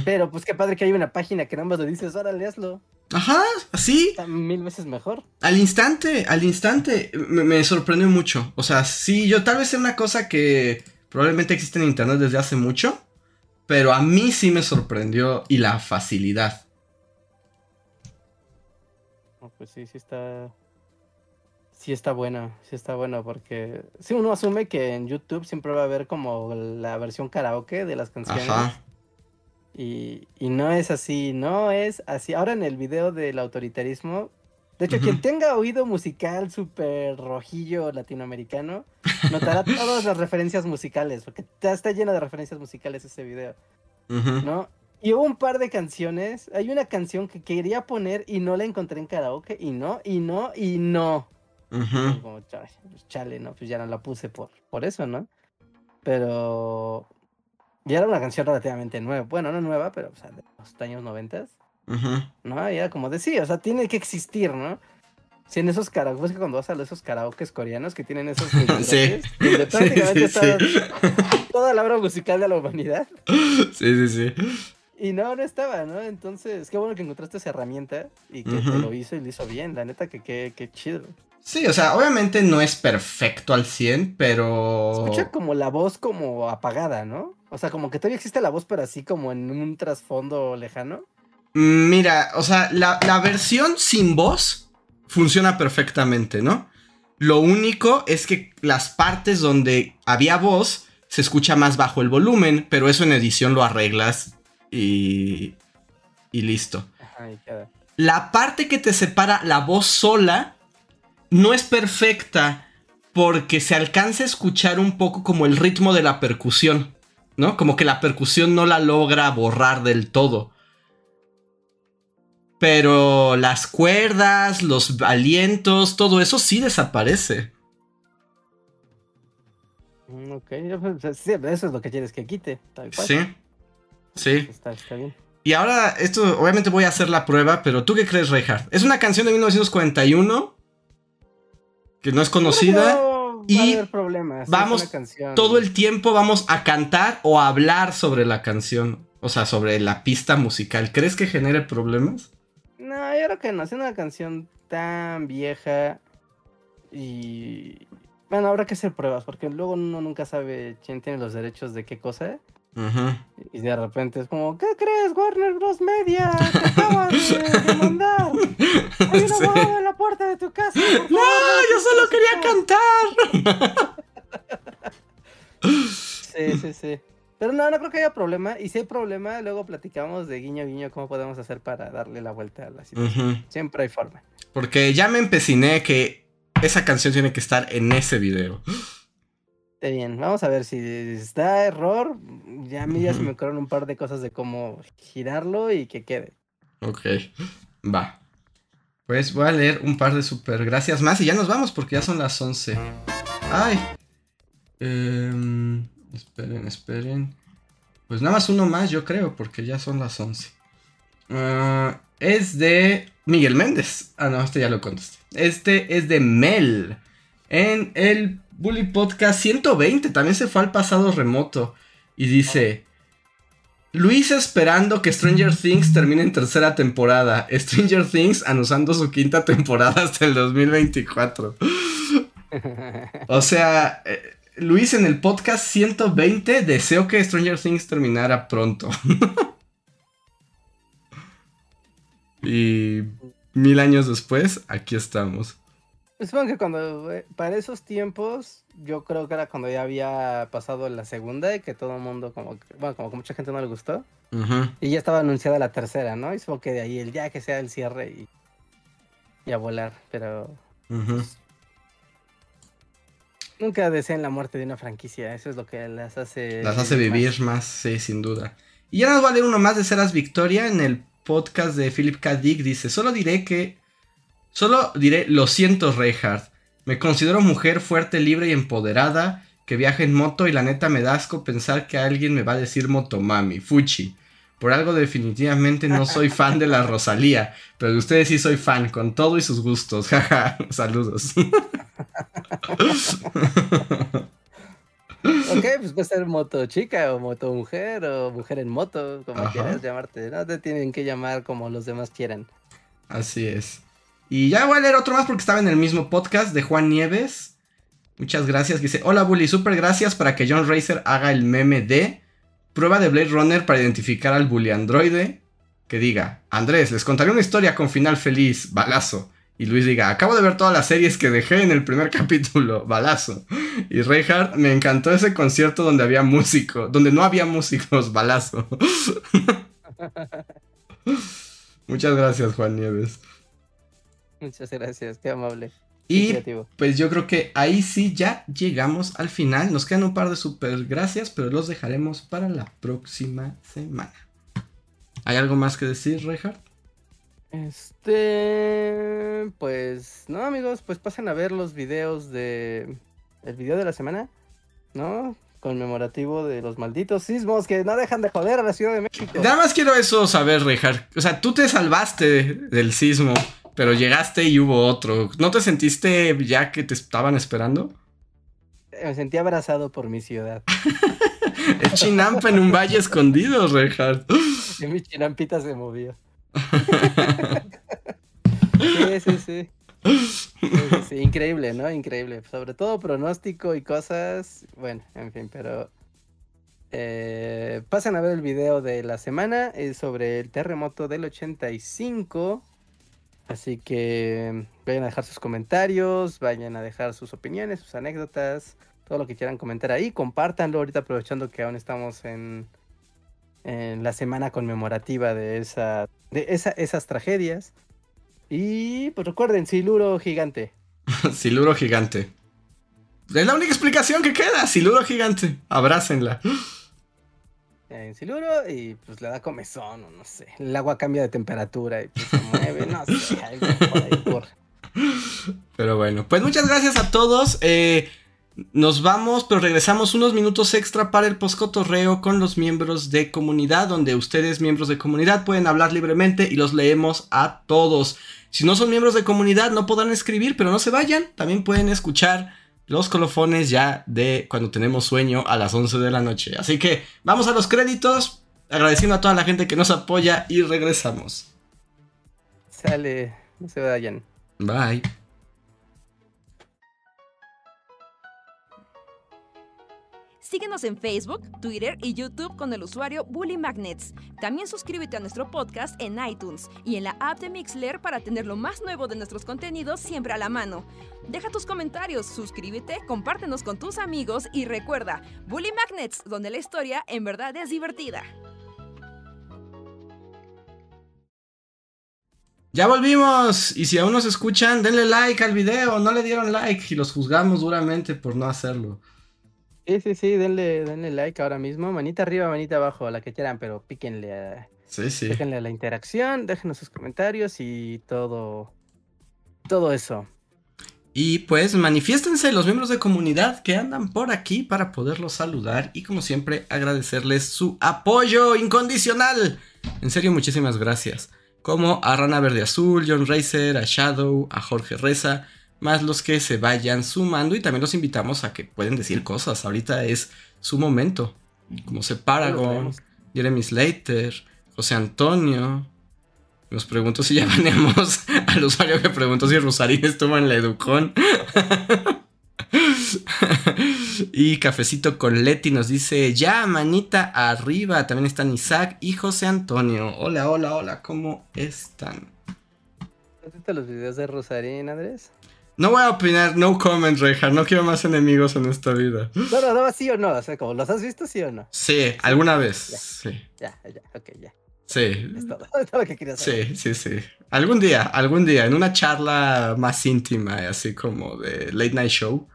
Pero pues qué padre que hay una página que nada más lo dices, órale, hazlo. Ajá, así. Está mil veces mejor. Al instante, al instante. Me, me, sorprendió mucho. O sea, sí, yo tal vez sea una cosa que probablemente existe en internet desde hace mucho. Pero a mí sí me sorprendió y la facilidad. pues sí, sí está. Sí está bueno, sí está bueno, porque si uno asume que en YouTube siempre va a haber como la versión karaoke de las canciones. Ajá. Y, y no es así, no es así. Ahora en el video del autoritarismo de hecho, quien tenga oído musical súper rojillo latinoamericano, notará todas las referencias musicales, porque está lleno de referencias musicales ese video, ¿no? Y hubo un par de canciones, hay una canción que quería poner y no la encontré en karaoke, y no, y no, y no. Como, pues, chale, ¿no? Pues ya no la puse por, por eso, ¿no? Pero ya era una canción relativamente nueva, bueno, no nueva, pero de los años noventas. ¿No? Y era como decía, o sea, tiene que existir, ¿no? Sí, en esos karaoke, que cuando vas a esos karaokes coreanos que tienen esos sí. donde prácticamente está toda la obra musical de la humanidad. Sí, sí, sí. Y no, no estaba, ¿no? Entonces, qué bueno que encontraste esa herramienta y que te lo hizo y lo hizo bien. La neta, que qué chido. Sí, o sea, obviamente no es perfecto al 100, pero... Escucha como la voz como apagada, ¿no? O sea, como que todavía existe la voz, pero así como en un trasfondo lejano. Mm, mira, o sea, la, la versión sin voz funciona perfectamente, ¿no? Lo único es que las partes donde había voz se escucha más bajo el volumen, pero eso en edición lo arreglas y, y listo. La parte que te separa la voz sola no es perfecta porque se alcanza a escuchar un poco como el ritmo de la percusión, ¿no? Como que la percusión no la logra borrar del todo. Pero las cuerdas, los alientos, todo eso sí desaparece. Mm, ok, pues, eso es lo que quieres que quite. Sí. Sí. Está, bien. Y ahora, esto, obviamente voy a hacer la prueba, pero ¿tú qué crees, Reinhardt? Es una canción de 1941 que no es conocida. y vamos todo el tiempo vamos a cantar o a hablar sobre la canción, o sea, sobre la pista musical. ¿Crees que genere problemas? Creo que no. Es una canción tan vieja y bueno, habrá que hacer pruebas porque luego uno nunca sabe quién tiene los derechos de qué cosa. Y de repente es como, ¿qué crees, Warner Bros. Media? Te acaban de, mandar. Hay una sí. en la puerta de tu casa. no, yo solo quería cantar. sí, sí, sí. Pero no, no creo que haya problema. Y si hay problema, luego platicamos de guiño guiño cómo podemos hacer para darle la vuelta a la situación. Siempre hay forma. Porque ya me empeciné que esa canción tiene que estar en ese video bien. Vamos a ver si está error. Ya a mí ya se me ocurrieron un par de cosas de cómo girarlo y que quede. Ok, va. Pues voy a leer un par de super gracias más y ya nos vamos porque ya son las 11. Ay. Em, esperen, esperen. Pues nada más uno más, yo creo, porque ya son las 11. Ah, es de Miguel Méndez. Ah, no, este ya lo contesté. Este es de Mel. En el Bully Podcast 120 también se fue al pasado remoto. Y dice: Luis esperando que Stranger Things termine en tercera temporada. Stranger Things anusando su quinta temporada hasta el 2024. o sea, eh, Luis en el podcast 120 deseo que Stranger Things terminara pronto. y mil años después, aquí estamos. Supongo que cuando, eh, para esos tiempos, yo creo que era cuando ya había pasado la segunda y que todo el mundo, como, bueno, como que mucha gente no le gustó. Y ya estaba anunciada la tercera, ¿no? Y supongo que de ahí el ya que sea el cierre y, y a volar, pero... Pues, nunca deseen la muerte de una franquicia, eso es lo que las hace... Las hace vivir más. sí, sin duda. Y ahora nos va a leer uno más de Ceras Victoria en el podcast de Philip K. Dick. Dice, solo diré que Solo diré, lo siento, Reinhardt. Me considero mujer fuerte, libre y empoderada, que viaja en moto y la neta me da asco pensar que alguien me va a decir motomami, fuchi. Por algo definitivamente no soy fan de la Rosalía, pero de ustedes sí soy fan, con todo y sus gustos. Jaja, saludos. ok, pues puede ser moto chica o moto mujer o mujer en moto, como quieras llamarte. No te tienen que llamar como los demás quieran. Así es. Y ya voy a leer otro más porque estaba en el mismo podcast de Juan Nieves. Muchas gracias. Dice, hola Bully, super gracias para que John Racer haga el meme de prueba de Blade Runner para identificar al Bully androide. Que diga, Andrés, les contaré una historia con final feliz, balazo. Y Luis diga, acabo de ver todas las series que dejé en el primer capítulo, balazo. Y Reinhardt, me encantó ese concierto donde había músicos, donde no había músicos, balazo. Muchas gracias, Juan Nieves. Muchas gracias, qué amable. Y pues yo creo que ahí sí ya llegamos al final. Nos quedan un par de super gracias, pero los dejaremos para la próxima semana. ¿Hay algo más que decir, Reinhardt? Este, pues no, amigos, pues pasen a ver los videos de el video de la semana, ¿no? Conmemorativo de los malditos sismos que no dejan de joder a la Ciudad de México. Nada más quiero eso saber, Reinhardt. O sea, tú te salvaste del sismo pero llegaste y hubo otro. ¿No te sentiste ya que te estaban esperando? Me sentí abrazado por mi ciudad. es Chinampa en un valle escondido, Reinhardt. Y mi chinampita se movió. Sí, sí, sí. Increíble, ¿no? Increíble. Sobre todo pronóstico y cosas. Bueno, en fin, pero. Eh, pasen a ver el video de la semana. Es sobre el terremoto del 85. Así que vayan a dejar sus comentarios, vayan a dejar sus opiniones, sus anécdotas, todo lo que quieran comentar ahí. Compártanlo ahorita aprovechando que aún estamos en, en la semana conmemorativa de, esa, de esa, esas tragedias. Y pues recuerden, Siluro gigante. siluro gigante. Es la única explicación que queda, Siluro gigante. Abrácenla. En Siluro y pues le da comezón o no sé. El agua cambia de temperatura y pues, se mueve, no sé, algo por ahí por... Pero bueno, pues muchas gracias a todos. Eh, nos vamos, pero regresamos unos minutos extra para el poscotorreo con los miembros de comunidad, donde ustedes, miembros de comunidad, pueden hablar libremente y los leemos a todos. Si no son miembros de comunidad, no podrán escribir, pero no se vayan. También pueden escuchar los colofones ya de cuando tenemos sueño a las 11 de la noche. Así que vamos a los créditos, agradeciendo a toda la gente que nos apoya y regresamos. Sale, no se vayan. Bye. Síguenos en Facebook, Twitter y YouTube con el usuario Bully Magnets. También suscríbete a nuestro podcast en iTunes y en la app de Mixler para tener lo más nuevo de nuestros contenidos siempre a la mano. Deja tus comentarios, suscríbete, compártenos con tus amigos y recuerda, Bully Magnets, donde la historia en verdad es divertida. Ya volvimos y si aún nos escuchan, denle like al video, no le dieron like y los juzgamos duramente por no hacerlo. Sí, sí, sí, denle, denle like ahora mismo. Manita arriba, manita abajo, la que quieran, pero píquenle a, sí, sí. Déjenle a la interacción, déjenos sus comentarios y todo, todo eso. Y pues manifiéstense los miembros de comunidad que andan por aquí para poderlos saludar y como siempre agradecerles su apoyo incondicional. En serio, muchísimas gracias. Como a Rana Verde Azul, John Racer, a Shadow, a Jorge Reza, más los que se vayan sumando y también los invitamos a que pueden decir cosas. Ahorita es su momento. Como se Paragon, Jeremy Slater, José Antonio. Nos pregunto si ya baneamos al usuario que preguntó si Rosarín estuvo en la Educón. y Cafecito con Leti nos dice, ya, manita arriba. También están Isaac y José Antonio. Hola, hola, hola, ¿cómo están? ¿Has visto los videos de Rosarín, Andrés? No voy a opinar, no comment, Reja. No quiero más enemigos en esta vida. No, no, no, sí o no. O sea, como los has visto, sí o no. Sí, alguna vez. Ya, sí. Ya, ya, ok, ya. Sí. Es todo, es todo lo que quería saber. Sí, sí, sí. Algún día, algún día, en una charla más íntima, así como de late night show.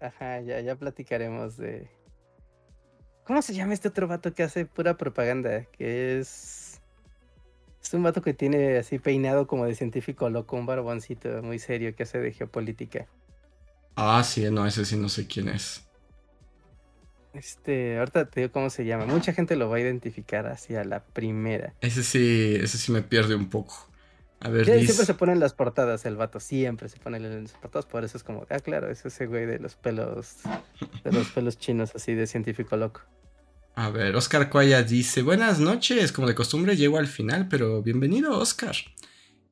Ajá, ya, ya platicaremos de. ¿Cómo se llama este otro vato que hace pura propaganda? Que es. Es un vato que tiene así peinado como de científico loco, un barboncito muy serio que hace de geopolítica. Ah, sí, no, ese sí no sé quién es. Este, ahorita te digo cómo se llama. Mucha gente lo va a identificar hacia la primera. Ese sí, ese sí me pierde un poco. A ver, sí, siempre se ponen las portadas, el vato siempre se pone en las portadas, por eso es como, ah, claro, es ese güey de los pelos, de los pelos chinos así de científico loco. A ver, Oscar Cuaya dice, buenas noches, como de costumbre llego al final, pero bienvenido Oscar.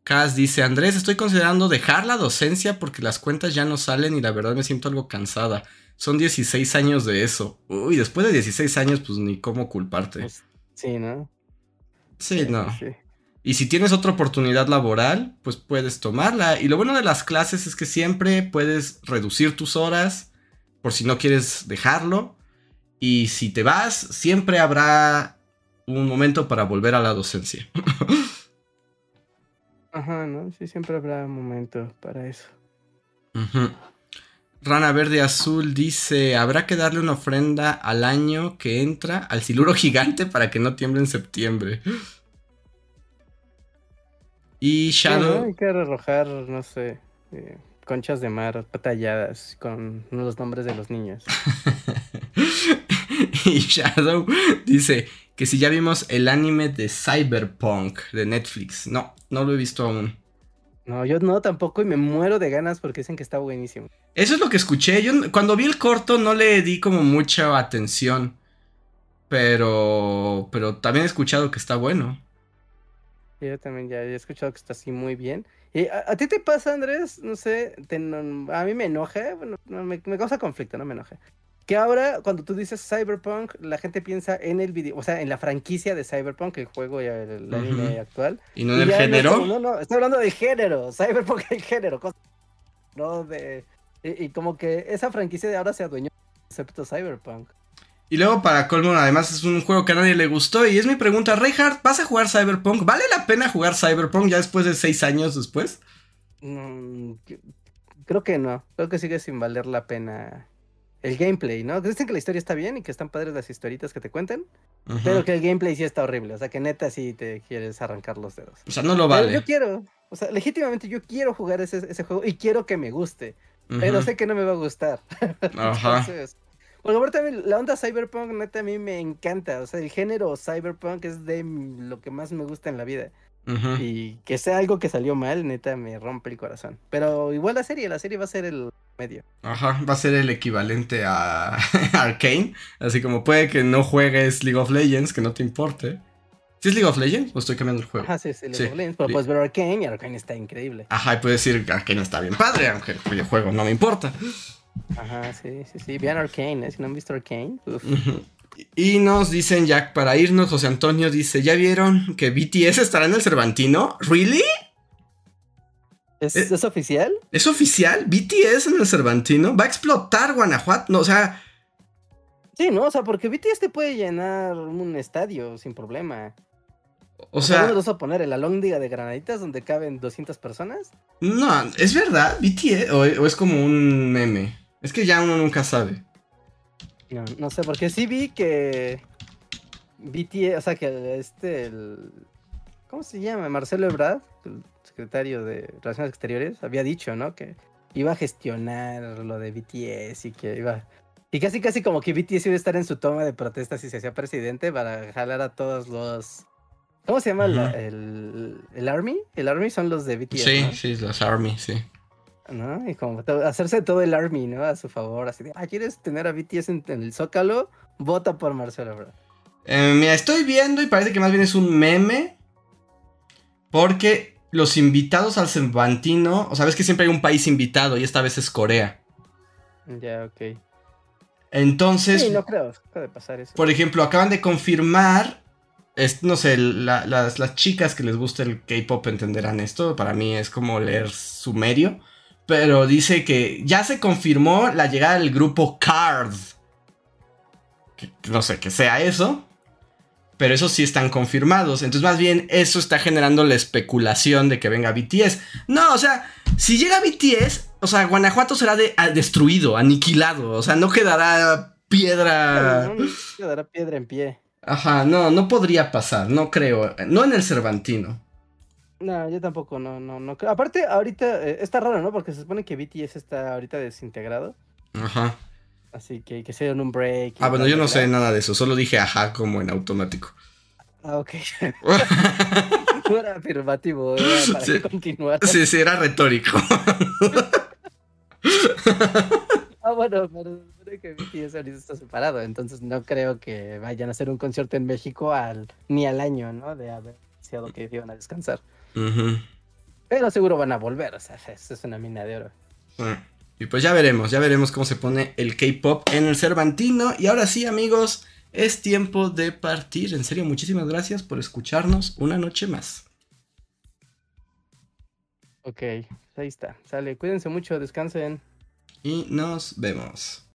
Kaz dice, Andrés, estoy considerando dejar la docencia porque las cuentas ya no salen y la verdad me siento algo cansada. Son 16 años de eso. Uy, después de 16 años, pues ni cómo culparte. Pues, sí, ¿no? Sí, no. Y si tienes otra oportunidad laboral, pues puedes tomarla. Y lo bueno de las clases es que siempre puedes reducir tus horas por si no quieres dejarlo. Y si te vas, siempre habrá un momento para volver a la docencia. Ajá, ¿no? Sí, siempre habrá un momento para eso. Rana Verde Azul dice, habrá que darle una ofrenda al año que entra al siluro gigante para que no tiemble en septiembre. Y Shadow... Hay que arrojar, no sé, eh, conchas de mar talladas con los nombres de los niños. y Shadow dice que si ya vimos el anime de Cyberpunk de Netflix. No, no lo he visto aún. No, yo no tampoco y me muero de ganas porque dicen que está buenísimo. Eso es lo que escuché. Yo cuando vi el corto no le di como mucha atención. Pero. Pero también he escuchado que está bueno. Yo también ya he escuchado que está así muy bien. ¿Y a, ti te pasa, Andrés? No sé, a mí me enoja, bueno, me, me, causa conflicto, no me enoja. Que ahora, cuando tú dices Cyberpunk, la gente piensa en el video, o sea, en la franquicia de Cyberpunk, el juego y el, anime actual. ¿Y no en el género? No, no, estoy hablando de género. Cyberpunk el género, no de. Y, como que esa franquicia de ahora se adueñó excepto Cyberpunk. Y luego para colmo, además es un juego que a nadie le gustó. Y es mi pregunta, Reinhardt, ¿vas a jugar Cyberpunk? ¿Vale la pena jugar Cyberpunk ya después de seis años después? Mm, creo que no. Creo que sigue sin valer la pena el gameplay, ¿no? Dicen que la historia está bien y que están padres las historitas que te cuentan, pero que el gameplay sí está horrible, o sea, que neta sí te quieres arrancar los dedos. O sea, no lo vale. yo quiero, o sea, legítimamente yo quiero jugar ese, ese juego y quiero que me guste, pero sé que no me va a gustar. Ajá. Entonces, bueno, también la onda cyberpunk neta a mí me encanta, o sea, el género cyberpunk es de lo que más me gusta en la vida. Y que sea algo que salió mal, neta, me rompe el corazón. Pero igual la serie, la serie va a ser el medio. Ajá, va a ser el equivalente a Arkane. Así como puede que no juegues League of Legends, que no te importe. ¿Sí es League of Legends o estoy cambiando el juego? Ajá, sí, sí, League of Legends. Pero puedes ver Arkane y Arkane está increíble. Ajá, y puedes decir Arkane está bien padre, aunque el videojuego no me importa. Ajá, sí, sí, sí. Vean Arkane, ¿eh? Si no han visto Arkane. Uf. Y nos dicen ya para irnos, José Antonio dice, ¿ya vieron que BTS estará en el Cervantino? ¿Really? ¿Es, eh, ¿Es, oficial? ¿Es oficial? ¿BTS en el Cervantino? ¿Va a explotar Guanajuato? No, o sea... Sí, no, o sea, porque BTS te puede llenar un estadio sin problema. O sea... ¿No vas a poner el alóndiga de granaditas donde caben 200 personas? No, ¿es verdad? ¿BTS? o es como un meme? Es que ya uno nunca sabe. No, no sé, porque sí vi que BTS, o sea, que este, el, ¿cómo se llama? Marcelo Ebrard, el secretario de Relaciones Exteriores, había dicho, ¿no? Que iba a gestionar lo de BTS y que iba... Y casi, casi como que BTS iba a estar en su toma de protesta si se hacía presidente para jalar a todos los... ¿Cómo se llama? el, el, Army? El Army son los de BTS. Sí, sí, los Army, sí. ¿no? Y como hacerse todo el army, ¿no? A su favor, así de, ah, ¿quieres tener a BTS en, el Zócalo? Vota por Marcelo, bro. Eh, mira, estoy viendo y parece que más bien es un meme. Porque los invitados al Cervantino, o sabes que siempre hay un país invitado y esta vez es Corea. Ya, ok. Entonces. Sí, no creo, puede pasar eso. Por ejemplo, acaban de confirmar. no sé, las, las, chicas que les gusta el K-pop entenderán esto. Para mí es como leer sumerio pero dice que ya se confirmó la llegada del grupo Card. no sé qué sea eso. Pero esos sí están confirmados. Entonces, más bien, eso está generando la especulación de que venga BTS. No, o sea, si llega BTS, o sea, Guanajuato será destruido, aniquilado. O sea, no quedará piedra. no quedará piedra en pie. Ajá, no, no podría pasar, no creo. No en el Cervantino. No, yo tampoco, no, no, no. Aparte, ahorita eh, está raro, ¿no? Porque se supone que BTS está ahorita desintegrado. Ajá. Así que que se un break. Ah, bueno, yo no sé nada de eso, solo dije ajá como en automático. Ah, ok. no era afirmativo, era para sí. continuar. Sí, sí, era retórico. ah, bueno, pero que BTS ahorita está separado, entonces no creo que vayan a hacer un concierto en México al, ni al año, ¿no? De haber sido que iban a descansar. Pero seguro van a volver, o sea, es una mina de oro. Y pues ya veremos, ya veremos cómo se pone el K-pop en el Cervantino. Y ahora sí, amigos, es tiempo de partir. En serio, muchísimas gracias por escucharnos una noche más. Ok, ahí está. Sale, cuídense mucho, descansen. Y nos vemos.